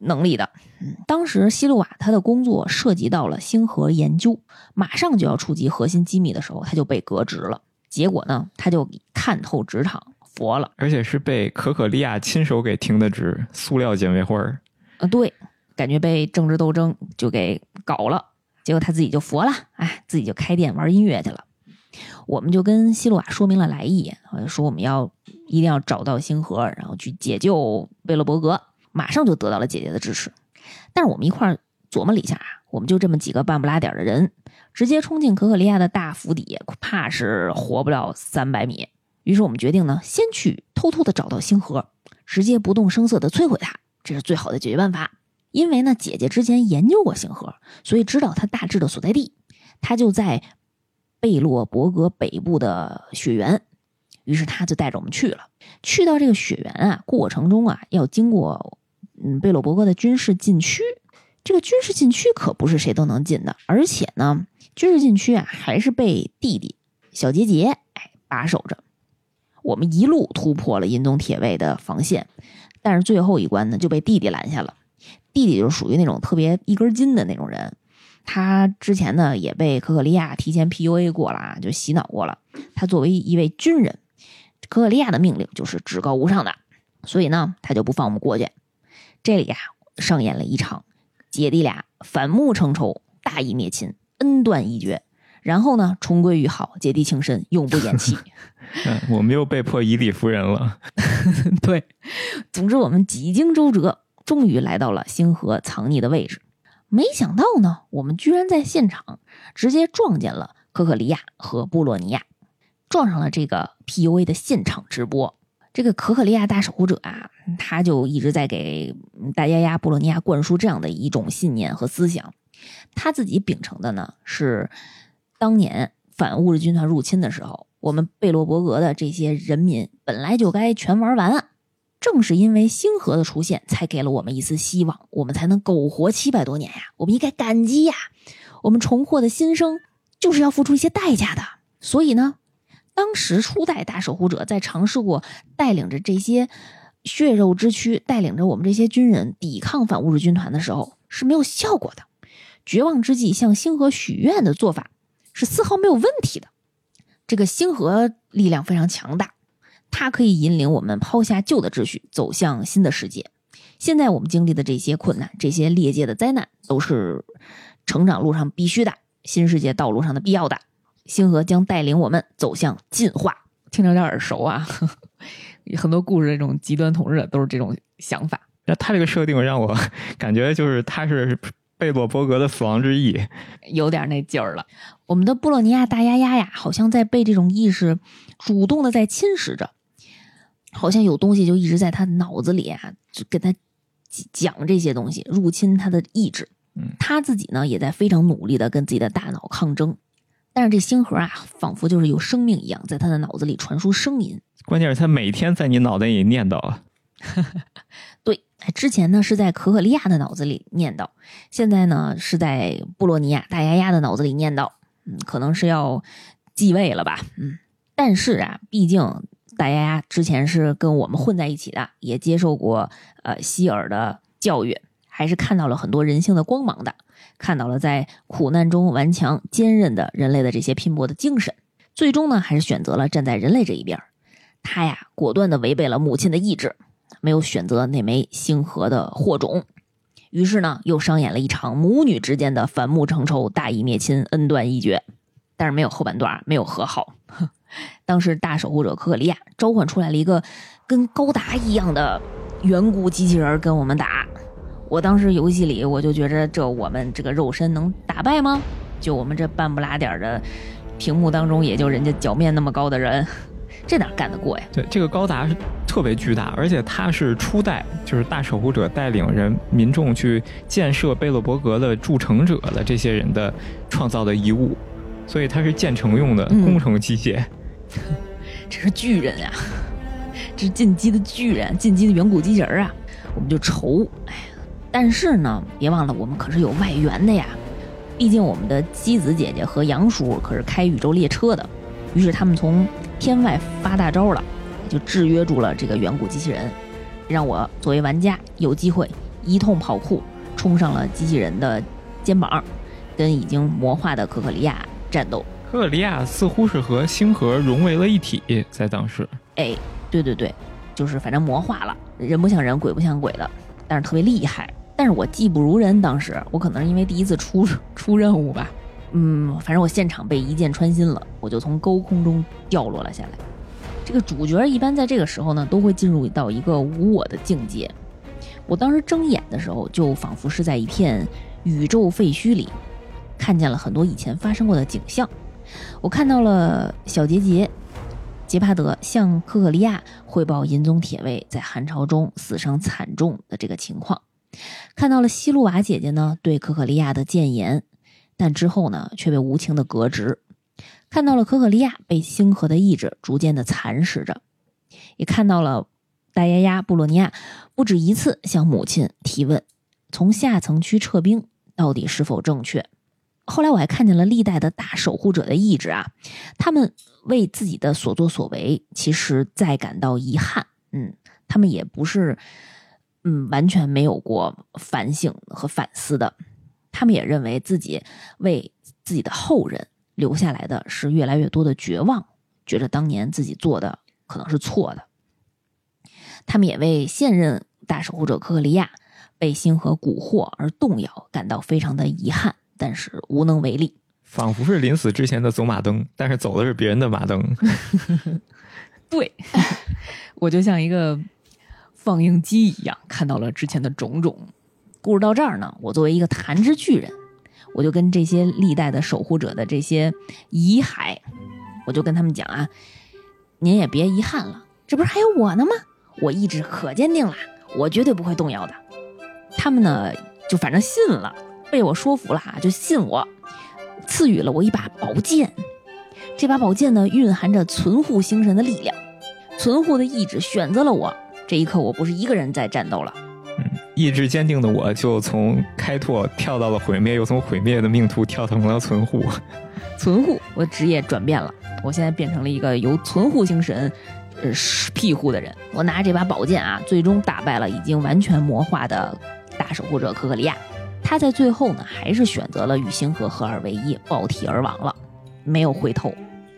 能力的。嗯，当时西露瓦她的工作涉及到了星核研究，马上就要触及核心机密的时候，她就被革职了。结果呢，她就看透职场。佛了，而且是被可可利亚亲手给停的职，塑料姐妹花儿。啊，对，感觉被政治斗争就给搞了，结果他自己就佛了，哎，自己就开店玩音乐去了。我们就跟希鲁瓦说明了来意，说我们要一定要找到星河，然后去解救贝勒伯格，马上就得到了姐姐的支持。但是我们一块琢磨了一下啊，我们就这么几个半不拉点的人，直接冲进可可利亚的大府邸，怕是活不了三百米。于是我们决定呢，先去偷偷的找到星河，直接不动声色的摧毁它，这是最好的解决办法。因为呢，姐姐之前研究过星河，所以知道它大致的所在地。它就在贝洛伯格北部的雪原。于是他就带着我们去了。去到这个雪原啊，过程中啊，要经过嗯贝洛伯格的军事禁区。这个军事禁区可不是谁都能进的，而且呢，军事禁区啊还是被弟弟小杰杰哎把守着。我们一路突破了银宗铁卫的防线，但是最后一关呢就被弟弟拦下了。弟弟就是属于那种特别一根筋的那种人，他之前呢也被可可利亚提前 PUA 过了啊，就洗脑过了。他作为一位军人，可可利亚的命令就是至高无上的，所以呢他就不放我们过去。这里呀上演了一场姐弟俩反目成仇、大义灭亲、恩断义绝。然后呢，重归于好，姐弟情深，永不言弃。嗯，我们又被迫以理服人了。对，总之我们几经周折，终于来到了星河藏匿的位置。没想到呢，我们居然在现场直接撞见了可可利亚和布洛尼亚，撞上了这个 PUA 的现场直播。这个可可利亚大守护者啊，他就一直在给大丫丫布洛尼亚灌输这样的一种信念和思想。他自己秉承的呢是。当年反物质军团入侵的时候，我们贝洛伯格的这些人民本来就该全玩完了！正是因为星河的出现，才给了我们一丝希望，我们才能苟活七百多年呀！我们应该感激呀！我们重获的新生就是要付出一些代价的。所以呢，当时初代大守护者在尝试过带领着这些血肉之躯，带领着我们这些军人抵抗反物质军团的时候是没有效果的。绝望之际，向星河许愿的做法。是丝毫没有问题的。这个星河力量非常强大，它可以引领我们抛下旧的秩序，走向新的世界。现在我们经历的这些困难、这些裂界的灾难，都是成长路上必须的，新世界道路上的必要的。星河将带领我们走向进化，听着有点耳熟啊！很多故事这种极端统治都是这种想法。那他这个设定让我感觉就是他是。贝洛伯格的死亡之翼，有点那劲儿了。我们的布洛尼亚大丫丫呀，好像在被这种意识主动的在侵蚀着，好像有东西就一直在他脑子里啊，就跟他讲这些东西，入侵他的意志。嗯，他自己呢，也在非常努力的跟自己的大脑抗争。但是这星河啊，仿佛就是有生命一样，在他的脑子里传输声音。关键是，他每天在你脑袋里念叨。对，之前呢是在可可利亚的脑子里念叨，现在呢是在布洛尼亚大丫丫的脑子里念叨，嗯，可能是要继位了吧，嗯，但是啊，毕竟大丫丫之前是跟我们混在一起的，也接受过呃希尔的教育，还是看到了很多人性的光芒的，看到了在苦难中顽强坚韧的人类的这些拼搏的精神，最终呢还是选择了站在人类这一边，他呀果断的违背了母亲的意志。没有选择那枚星河的火种，于是呢，又上演了一场母女之间的反目成仇、大义灭亲、恩断义绝。但是没有后半段，没有和好。当时大守护者可可利亚召唤出来了一个跟高达一样的远古机器人跟我们打。我当时游戏里我就觉着，这我们这个肉身能打败吗？就我们这半不拉点的屏幕当中也就人家脚面那么高的人，这哪干得过呀？对，这个高达是特别巨大，而且它是初代，就是大守护者带领人民众去建设贝洛伯格的筑城者的这些人的创造的遗物，所以它是建成用的嗯工程机械。这是巨人呀，这是进击的巨人，进击的远古机器人啊，我们就愁。哎呀，但是呢，别忘了我们可是有外援的呀。毕竟我们的姬子姐姐和杨叔可是开宇宙列车的，于是他们从天外发大招了，就制约住了这个远古机器人，让我作为玩家有机会一通跑酷，冲上了机器人的肩膀，跟已经魔化的可可利亚战斗。科克利亚似乎是和星河融为了一体，在当时。哎，对对对，就是反正魔化了，人不像人，鬼不像鬼的，但是特别厉害。但是我技不如人，当时我可能是因为第一次出 出任务吧，嗯，反正我现场被一箭穿心了，我就从高空中掉落了下来。这个主角一般在这个时候呢，都会进入到一个无我的境界。我当时睁眼的时候，就仿佛是在一片宇宙废墟里，看见了很多以前发生过的景象。我看到了小杰杰杰帕德向科克利亚汇报银宗铁卫在寒潮中死伤惨重的这个情况，看到了希露瓦姐姐呢对可可利亚的谏言，但之后呢却被无情的革职，看到了可可利亚被星河的意志逐渐的蚕食着，也看到了大丫丫布洛尼亚不止一次向母亲提问，从下层区撤兵到底是否正确。后来我还看见了历代的大守护者的意志啊，他们为自己的所作所为，其实在感到遗憾。嗯，他们也不是，嗯，完全没有过反省和反思的。他们也认为自己为自己的后人留下来的是越来越多的绝望，觉得当年自己做的可能是错的。他们也为现任大守护者科克利亚被星河蛊惑而动摇感到非常的遗憾，但是无能为力。仿佛是临死之前的走马灯，但是走的是别人的马灯。对，我就像一个放映机一样，看到了之前的种种。故事到这儿呢，我作为一个弹之巨人，我就跟这些历代的守护者的这些遗骸，我就跟他们讲啊，您也别遗憾了，这不是还有我呢吗？我意志可坚定了，我绝对不会动摇的。他们呢，就反正信了，被我说服了啊，就信我，赐予了我一把宝剑。这把宝剑呢，蕴含着存护星神的力量，存护的意志选择了我。这一刻，我不是一个人在战斗了。嗯意志坚定的我，就从开拓跳到了毁灭，又从毁灭的命途跳成了存护。存护，我职业转变了，我现在变成了一个由存护星神呃庇护的人。我拿这把宝剑啊，最终打败了已经完全魔化的大守护者可可利亚。他在最后呢，还是选择了与星河合二为一，爆体而亡了，没有回头。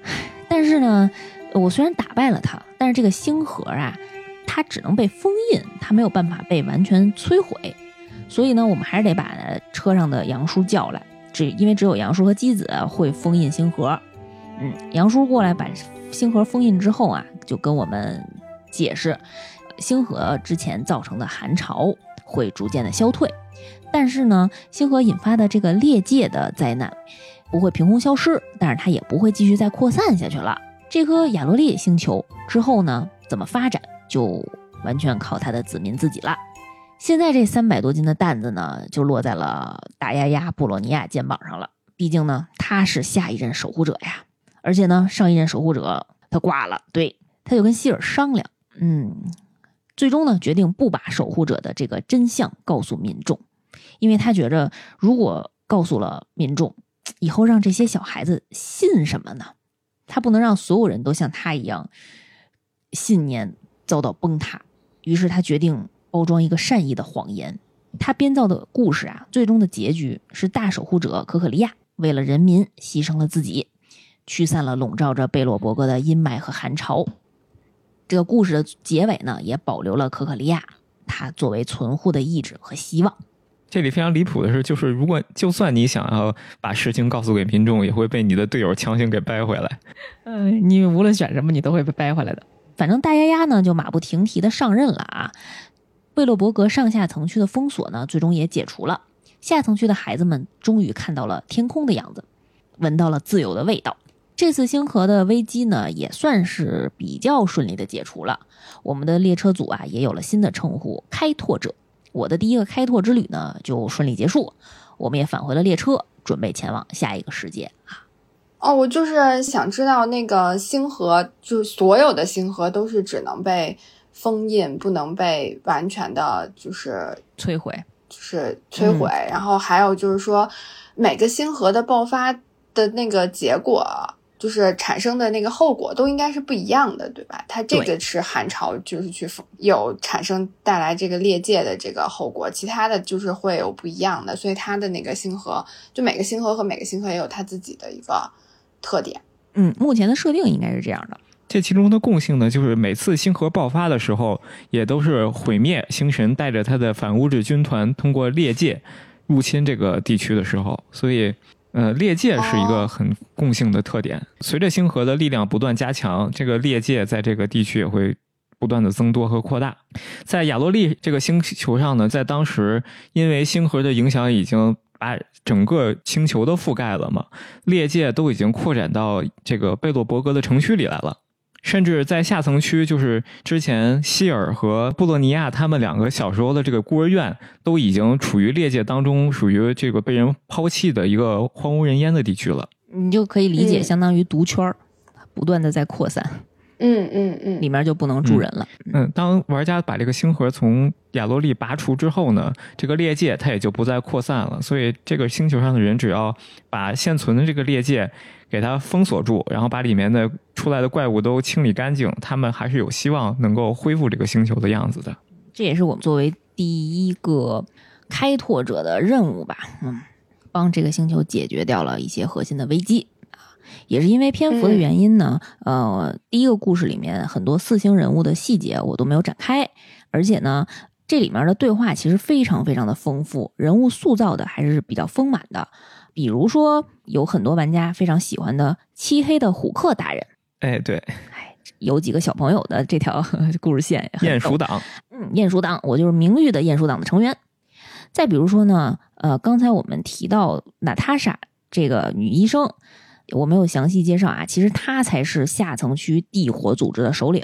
但是呢，我虽然打败了他，但是这个星河啊，它只能被封印，它没有办法被完全摧毁。所以呢，我们还是得把车上的杨叔叫来，只因为只有杨叔和姬子会封印星河。嗯，杨叔过来把星河封印之后啊，就跟我们解释，星河之前造成的寒潮会逐渐的消退，但是呢，星河引发的这个裂界的灾难不会凭空消失，但是它也不会继续再扩散下去了。这颗亚罗列星球之后呢，怎么发展就完全靠它的子民自己了。现在这三百多斤的担子呢，就落在了大丫丫布洛尼亚肩膀上了。毕竟呢，他是下一任守护者呀，而且呢，上一任守护者他挂了，对，他就跟希尔商量，嗯，最终呢，决定不把守护者的这个真相告诉民众，因为他觉着如果告诉了民众，以后让这些小孩子信什么呢？他不能让所有人都像他一样，信念遭到崩塌。于是他决定包装一个善意的谎言。他编造的故事啊，最终的结局是大守护者可可利亚为了人民牺牲了自己，驱散了笼罩着贝洛伯格的阴霾和寒潮。这个故事的结尾呢，也保留了可可利亚他作为存护的意志和希望。这里非常离谱的是，就是如果就算你想要把事情告诉给民众，也会被你的队友强行给掰回来。呃，你无论选什么，你都会被掰回来的。反正大丫丫呢，就马不停蹄的上任了啊。贝洛伯格上下层区的封锁呢，最终也解除了。下层区的孩子们终于看到了天空的样子，闻到了自由的味道。这次星河的危机呢，也算是比较顺利的解除了。我们的列车组啊，也有了新的称呼——开拓者。我的第一个开拓之旅呢，就顺利结束。我们也返回了列车，准备前往下一个世界啊。哦，我就是想知道那个星河，就是所有的星河都是只能被封印，不能被完全的，就是摧毁，就是摧毁。然后还有就是说，每个星河的爆发的那个结果。就是产生的那个后果都应该是不一样的，对吧？它这个是寒潮就是去有产生带来这个裂界的这个后果，其他的就是会有不一样的，所以它的那个星河，就每个星河和每个星河也有它自己的一个特点。嗯，目前的设定应该是这样的。这其中的共性呢，就是每次星河爆发的时候，也都是毁灭星神带着他的反物质军团通过裂界入侵这个地区的时候，所以。呃，裂界是一个很共性的特点。随着星河的力量不断加强，这个裂界在这个地区也会不断的增多和扩大。在亚洛利这个星球上呢，在当时因为星河的影响已经把整个星球都覆盖了嘛，裂界都已经扩展到这个贝洛伯格的城区里来了。甚至在下层区，就是之前希尔和布洛尼亚他们两个小时候的这个孤儿院，都已经处于裂界当中，属于这个被人抛弃的一个荒无人烟的地区了。你就可以理解，相当于毒圈儿，不断的在扩散。嗯嗯嗯，里面就不能住人了。嗯，当玩家把这个星核从亚罗利拔除之后呢，这个裂界它也就不再扩散了。所以这个星球上的人只要把现存的这个裂界。给它封锁住，然后把里面的出来的怪物都清理干净，他们还是有希望能够恢复这个星球的样子的。这也是我们作为第一个开拓者的任务吧，嗯，帮这个星球解决掉了一些核心的危机啊。也是因为篇幅的原因呢，呃，第一个故事里面很多四星人物的细节我都没有展开，而且呢，这里面的对话其实非常非常的丰富，人物塑造的还是比较丰满的。比如说，有很多玩家非常喜欢的漆黑的虎克大人，哎，对，哎，有几个小朋友的这条 故事线，鼹鼠党，嗯，鼹鼠党，我就是名誉的鼹鼠党的成员。再比如说呢，呃，刚才我们提到娜塔莎这个女医生，我没有详细介绍啊，其实他才是下层区地火组织的首领，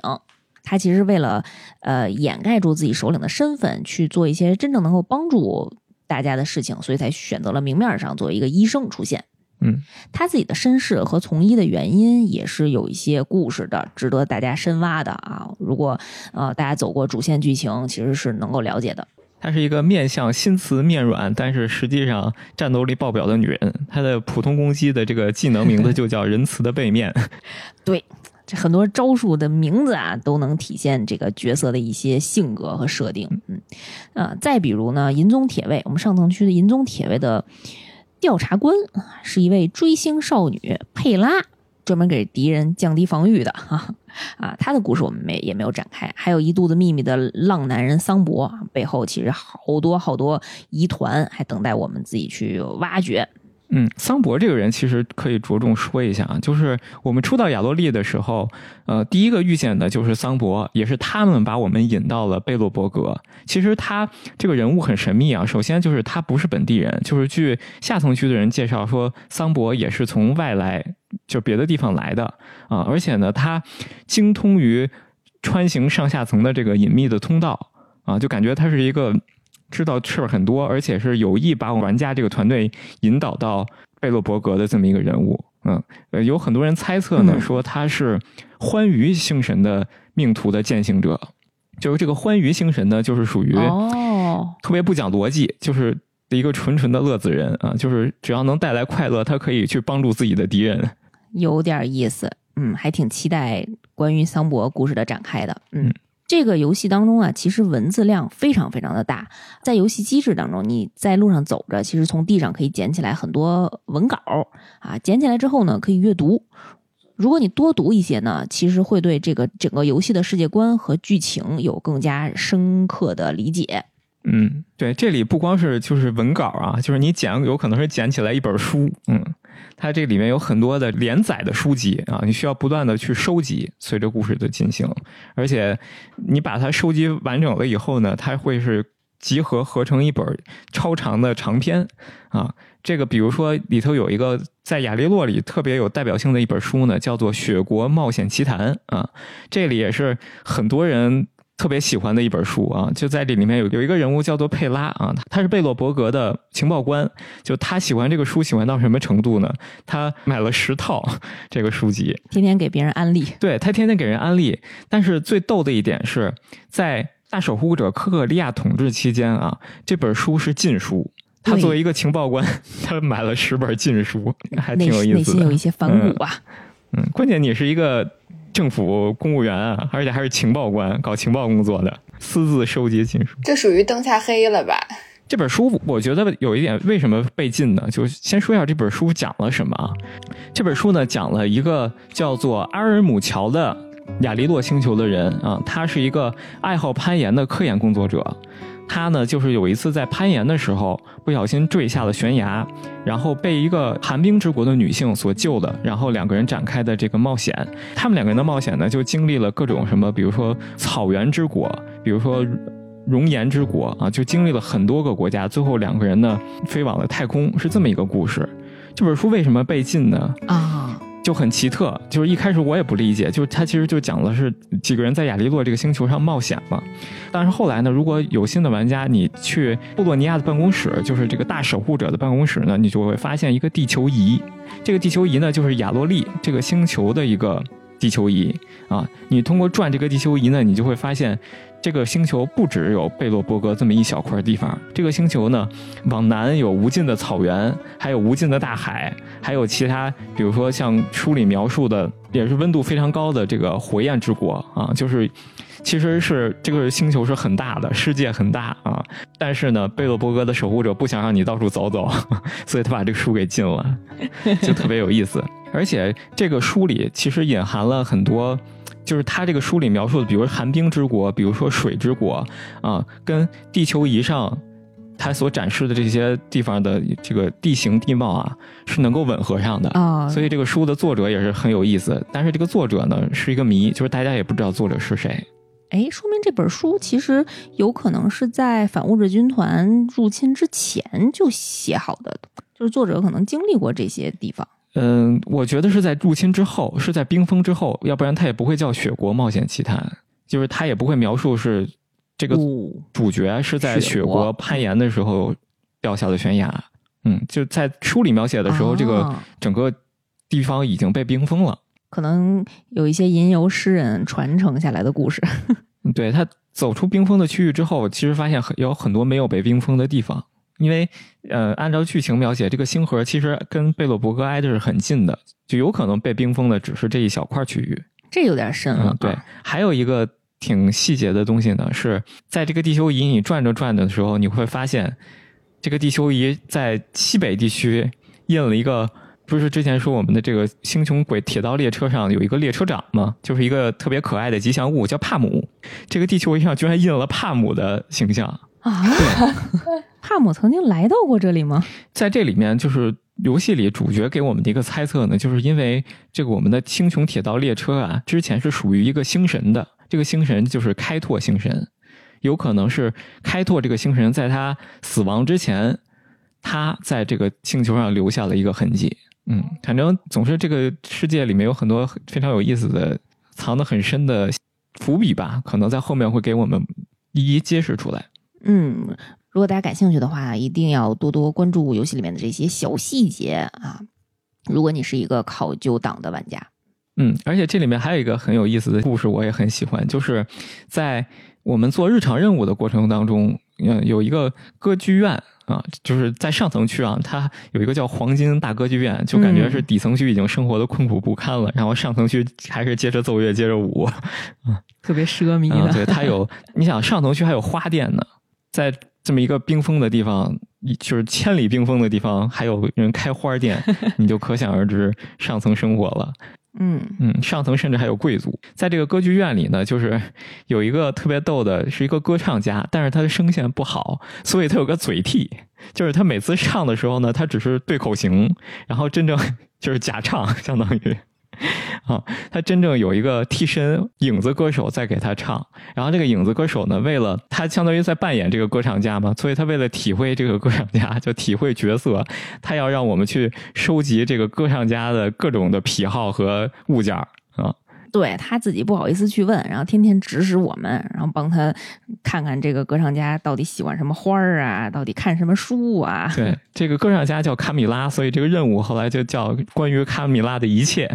他其实为了呃掩盖住自己首领的身份，去做一些真正能够帮助。大家的事情，所以才选择了明面上作为一个医生出现。嗯，他自己的身世和从医的原因也是有一些故事的，值得大家深挖的啊。如果呃大家走过主线剧情，其实是能够了解的。她是一个面相心慈面软，但是实际上战斗力爆表的女人。她的普通攻击的这个技能名字就叫仁慈的背面。对。这很多招数的名字啊，都能体现这个角色的一些性格和设定。嗯，啊，再比如呢，银宗铁卫，我们上层区的银宗铁卫的调查官是一位追星少女佩拉，专门给敌人降低防御的哈 啊，他的故事我们没也没有展开。还有一肚子秘密的浪男人桑博，背后其实好多好多疑团，还等待我们自己去挖掘。嗯，桑博这个人其实可以着重说一下啊，就是我们初到亚洛利的时候，呃，第一个遇见的就是桑博，也是他们把我们引到了贝洛伯格。其实他这个人物很神秘啊，首先就是他不是本地人，就是据下层区的人介绍说，桑博也是从外来，就别的地方来的啊，而且呢，他精通于穿行上下层的这个隐秘的通道啊，就感觉他是一个。知道事儿很多，而且是有意把我玩家这个团队引导到贝洛伯格的这么一个人物。嗯，呃，有很多人猜测呢，说他是欢愉星神的命途的践行者。就是这个欢愉星神呢，就是属于哦，特别不讲逻辑，就是一个纯纯的乐子人啊。就是只要能带来快乐，他可以去帮助自己的敌人。有点意思，嗯，还挺期待关于桑博故事的展开的，嗯。这个游戏当中啊，其实文字量非常非常的大。在游戏机制当中，你在路上走着，其实从地上可以捡起来很多文稿啊，捡起来之后呢，可以阅读。如果你多读一些呢，其实会对这个整个游戏的世界观和剧情有更加深刻的理解。嗯，对，这里不光是就是文稿啊，就是你捡有可能是捡起来一本书，嗯，它这里面有很多的连载的书籍啊，你需要不断的去收集，随着故事的进行，而且你把它收集完整了以后呢，它会是集合合成一本超长的长篇啊。这个比如说里头有一个在亚利洛里特别有代表性的一本书呢，叫做《雪国冒险奇谈》啊，这里也是很多人特别喜欢的一本书啊。就在这里面有有一个人物叫做佩拉啊，他是贝洛伯格的情报官，就他喜欢这个书喜欢到什么程度呢？他买了十套这个书籍，天天给别人安利。对他天天给人安利，但是最逗的一点是在大守护者科克利亚统治期间啊，这本书是禁书。他作为一个情报官，他买了十本禁书，还挺有意思的。内心有一些反骨啊。嗯，关键你是一个政府公务员啊，而且还是情报官，搞情报工作的，私自收集禁书，这属于灯下黑了吧？这本书我觉得有一点，为什么被禁呢？就先说一下这本书讲了什么啊？这本书呢，讲了一个叫做阿尔姆乔的亚利洛星球的人啊，他是一个爱好攀岩的科研工作者。他呢，就是有一次在攀岩的时候不小心坠下了悬崖，然后被一个寒冰之国的女性所救的，然后两个人展开的这个冒险。他们两个人的冒险呢，就经历了各种什么，比如说草原之国，比如说熔岩之国啊，就经历了很多个国家，最后两个人呢飞往了太空，是这么一个故事。这本书为什么被禁呢？啊。就很奇特，就是一开始我也不理解，就是他其实就讲的是几个人在亚利洛这个星球上冒险嘛。但是后来呢，如果有新的玩家，你去布洛尼亚的办公室，就是这个大守护者的办公室呢，你就会发现一个地球仪。这个地球仪呢，就是亚洛利这个星球的一个地球仪啊。你通过转这个地球仪呢，你就会发现。这个星球不只有贝洛伯格这么一小块地方，这个星球呢，往南有无尽的草原，还有无尽的大海，还有其他，比如说像书里描述的，也是温度非常高的这个火焰之国啊，就是，其实是这个星球是很大的，世界很大啊，但是呢，贝洛伯格的守护者不想让你到处走走，所以他把这个书给禁了，就特别有意思，而且这个书里其实隐含了很多。就是他这个书里描述的，比如寒冰之国，比如说水之国，啊，跟地球仪上他所展示的这些地方的这个地形地貌啊，是能够吻合上的啊。所以这个书的作者也是很有意思，但是这个作者呢是一个谜，就是大家也不知道作者是谁。哎，说明这本书其实有可能是在反物质军团入侵之前就写好的，就是作者可能经历过这些地方。嗯，我觉得是在入侵之后，是在冰封之后，要不然他也不会叫《雪国冒险奇谭》，就是他也不会描述是这个主角是在雪国攀岩的时候掉下的悬崖。嗯，就在书里描写的时候，这个整个地方已经被冰封了。可能有一些吟游诗人传承下来的故事。对他走出冰封的区域之后，其实发现很有很多没有被冰封的地方。因为，呃，按照剧情描写，这个星河其实跟贝洛伯格挨的是很近的，就有可能被冰封的只是这一小块区域。这有点深了。对，还有一个挺细节的东西呢，是在这个地球仪你转着转着的时候，你会发现，这个地球仪在西北地区印了一个，不是之前说我们的这个星穹轨铁道列车上有一个列车长吗？就是一个特别可爱的吉祥物，叫帕姆。这个地球仪上居然印了帕姆的形象。啊，帕姆曾经来到过这里吗？在这里面，就是游戏里主角给我们的一个猜测呢，就是因为这个我们的星穹铁道列车啊，之前是属于一个星神的，这个星神就是开拓星神，有可能是开拓这个星神在他死亡之前，他在这个星球上留下了一个痕迹。嗯，反正总是这个世界里面有很多非常有意思的、藏得很深的伏笔吧，可能在后面会给我们一一揭示出来。嗯，如果大家感兴趣的话，一定要多多关注游戏里面的这些小细节啊！如果你是一个考究党的玩家，嗯，而且这里面还有一个很有意思的故事，我也很喜欢，就是在我们做日常任务的过程当中，嗯，有一个歌剧院啊，就是在上层区啊，它有一个叫黄金大歌剧院，就感觉是底层区已经生活的困苦不堪了，然后上层区还是接着奏乐，接着舞，嗯，特别奢靡的，对，它有，你想上层区还有花店呢。在这么一个冰封的地方，就是千里冰封的地方，还有人开花店，你就可想而知上层生活了。嗯嗯，上层甚至还有贵族。在这个歌剧院里呢，就是有一个特别逗的，是一个歌唱家，但是他的声线不好，所以他有个嘴替，就是他每次唱的时候呢，他只是对口型，然后真正 就是假唱，相当于。啊，他真正有一个替身影子歌手在给他唱，然后这个影子歌手呢，为了他相当于在扮演这个歌唱家嘛，所以他为了体会这个歌唱家，就体会角色，他要让我们去收集这个歌唱家的各种的癖好和物件啊。对他自己不好意思去问，然后天天指使我们，然后帮他看看这个歌唱家到底喜欢什么花儿啊，到底看什么书啊。对，这个歌唱家叫卡米拉，所以这个任务后来就叫关于卡米拉的一切。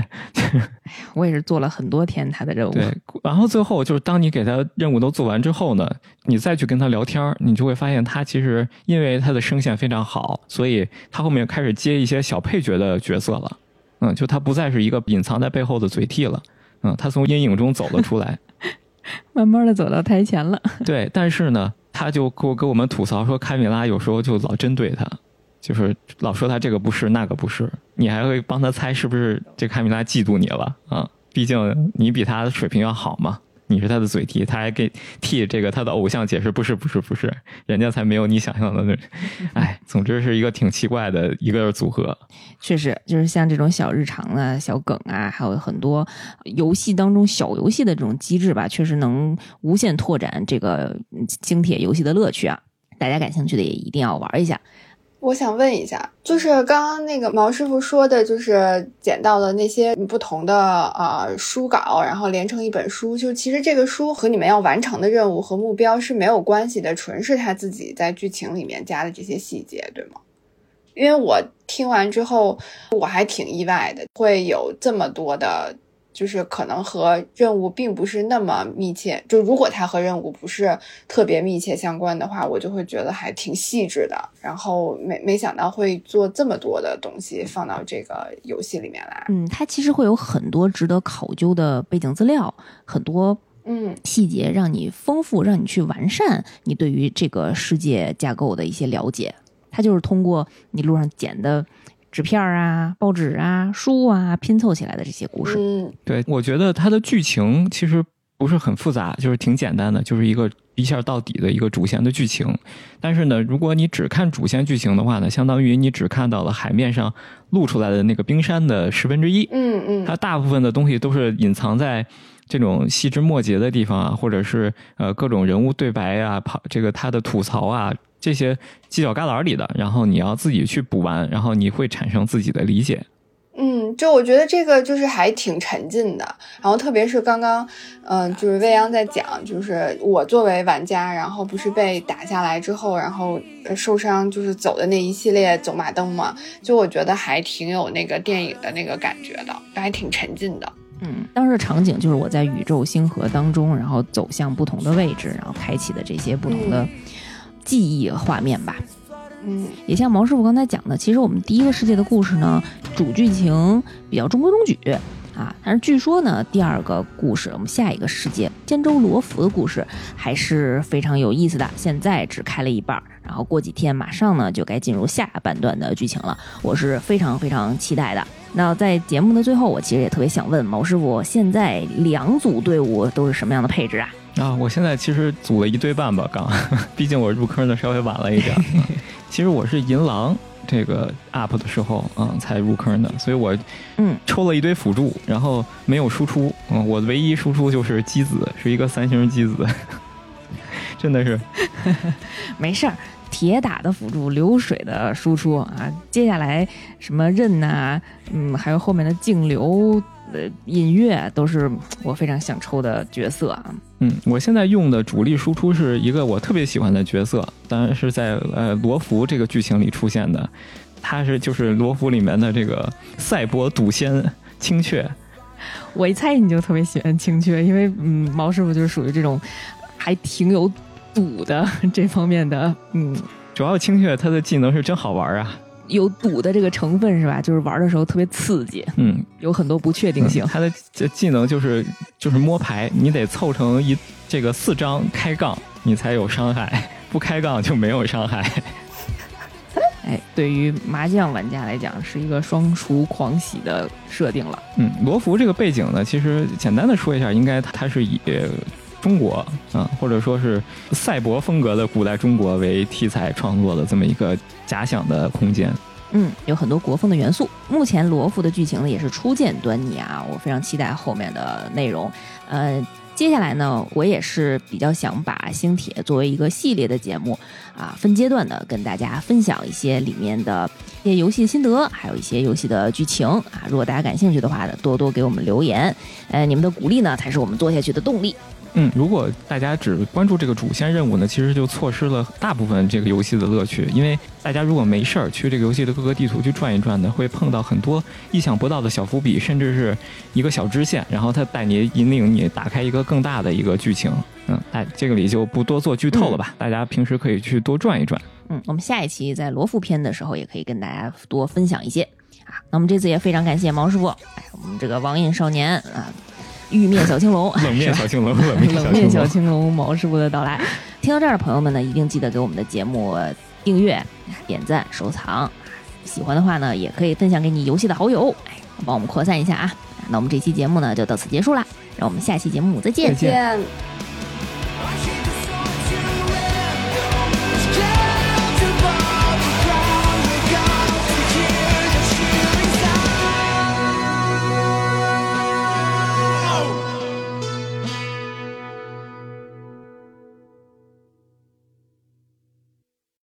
我也是做了很多天他的任务。对，然后最后就是当你给他任务都做完之后呢，你再去跟他聊天，你就会发现他其实因为他的声线非常好，所以他后面开始接一些小配角的角色了。嗯，就他不再是一个隐藏在背后的嘴替了。嗯，他从阴影中走了出来，慢慢的走到台前了。对，但是呢，他就给我跟我们吐槽说，卡米拉有时候就老针对他，就是老说他这个不是那个不是，你还会帮他猜是不是这卡米拉嫉妒你了啊？毕竟你比他的水平要好嘛。你是他的嘴替，他还给替这个他的偶像解释，不是不是不是，人家才没有你想象的那，哎，总之是一个挺奇怪的一个组合。确实，就是像这种小日常啊、小梗啊，还有很多游戏当中小游戏的这种机制吧，确实能无限拓展这个精铁游戏的乐趣啊！大家感兴趣的也一定要玩一下。我想问一下，就是刚刚那个毛师傅说的，就是捡到的那些不同的呃书稿，然后连成一本书。就其实这个书和你们要完成的任务和目标是没有关系的，纯是他自己在剧情里面加的这些细节，对吗？因为我听完之后，我还挺意外的，会有这么多的。就是可能和任务并不是那么密切，就如果它和任务不是特别密切相关的话，我就会觉得还挺细致的。然后没没想到会做这么多的东西放到这个游戏里面来。嗯，它其实会有很多值得考究的背景资料，很多嗯细节让你丰富，让你去完善你对于这个世界架构的一些了解。它就是通过你路上捡的。纸片啊、报纸啊、书啊，拼凑起来的这些故事。嗯，对，我觉得它的剧情其实不是很复杂，就是挺简单的，就是一个一下到底的一个主线的剧情。但是呢，如果你只看主线剧情的话呢，相当于你只看到了海面上露出来的那个冰山的十分之一。嗯嗯，它大部分的东西都是隐藏在这种细枝末节的地方啊，或者是呃各种人物对白啊、跑这个他的吐槽啊。这些犄角旮旯里的，然后你要自己去补完，然后你会产生自己的理解。嗯，就我觉得这个就是还挺沉浸的。然后特别是刚刚，嗯，就是未央在讲，就是我作为玩家，然后不是被打下来之后，然后受伤，就是走的那一系列走马灯嘛。就我觉得还挺有那个电影的那个感觉的，还挺沉浸的。嗯，当时场景就是我在宇宙星河当中，然后走向不同的位置，然后开启的这些不同的。记忆画面吧，嗯，也像毛师傅刚才讲的，其实我们第一个世界的故事呢，主剧情比较中规中矩啊，但是据说呢，第二个故事，我们下一个世界尖州罗浮的故事还是非常有意思的。现在只开了一半，然后过几天马上呢就该进入下半段的剧情了，我是非常非常期待的。那在节目的最后，我其实也特别想问毛师傅，现在两组队伍都是什么样的配置啊？啊，我现在其实组了一对半吧，刚，毕竟我入坑的稍微晚了一点。其实我是银狼这个 up 的时候啊才入坑的，所以我嗯抽了一堆辅助，然后没有输出，嗯，我唯一输出就是机子，是一个三星机子，真的是没事儿，铁打的辅助，流水的输出啊。接下来什么刃呐，嗯，还有后面的净流。的音乐都是我非常想抽的角色啊。嗯，我现在用的主力输出是一个我特别喜欢的角色，当然是在呃罗浮这个剧情里出现的，他是就是罗浮里面的这个赛博赌仙青雀。我一猜你就特别喜欢青雀，因为嗯，毛师傅就是属于这种还挺有赌的这方面的。嗯，主要青雀它的技能是真好玩啊。有赌的这个成分是吧？就是玩的时候特别刺激，嗯，有很多不确定性。他的技能就是就是摸牌，你得凑成一这个四张开杠，你才有伤害，不开杠就没有伤害。哎，对于麻将玩家来讲，是一个双厨狂喜的设定了。嗯，罗浮这个背景呢，其实简单的说一下，应该它是以。中国啊，或者说是赛博风格的古代中国为题材创作的这么一个假想的空间。嗯，有很多国风的元素。目前罗浮的剧情呢也是初见端倪啊，我非常期待后面的内容。呃，接下来呢，我也是比较想把星铁作为一个系列的节目啊，分阶段的跟大家分享一些里面的一些游戏心得，还有一些游戏的剧情啊。如果大家感兴趣的话呢，多多给我们留言，呃，你们的鼓励呢才是我们做下去的动力。嗯，如果大家只关注这个主线任务呢，其实就错失了大部分这个游戏的乐趣。因为大家如果没事儿去这个游戏的各个地图去转一转呢，会碰到很多意想不到的小伏笔，甚至是一个小支线，然后它带你引领你打开一个更大的一个剧情。嗯，哎，这个里就不多做剧透了吧，大家平时可以去多转一转。嗯，我们下一期在罗浮篇的时候，也可以跟大家多分享一些啊。那我们这次也非常感谢毛师傅，哎，我们这个网瘾少年啊。玉面小青龙，冷面小青龙，冷面小青龙，毛师傅的到来。听到这儿的朋友们呢，一定记得给我们的节目订阅、点赞、收藏。喜欢的话呢，也可以分享给你游戏的好友，哎，帮我们扩散一下啊。那我们这期节目呢，就到此结束了，让我们下期节目再见。再见。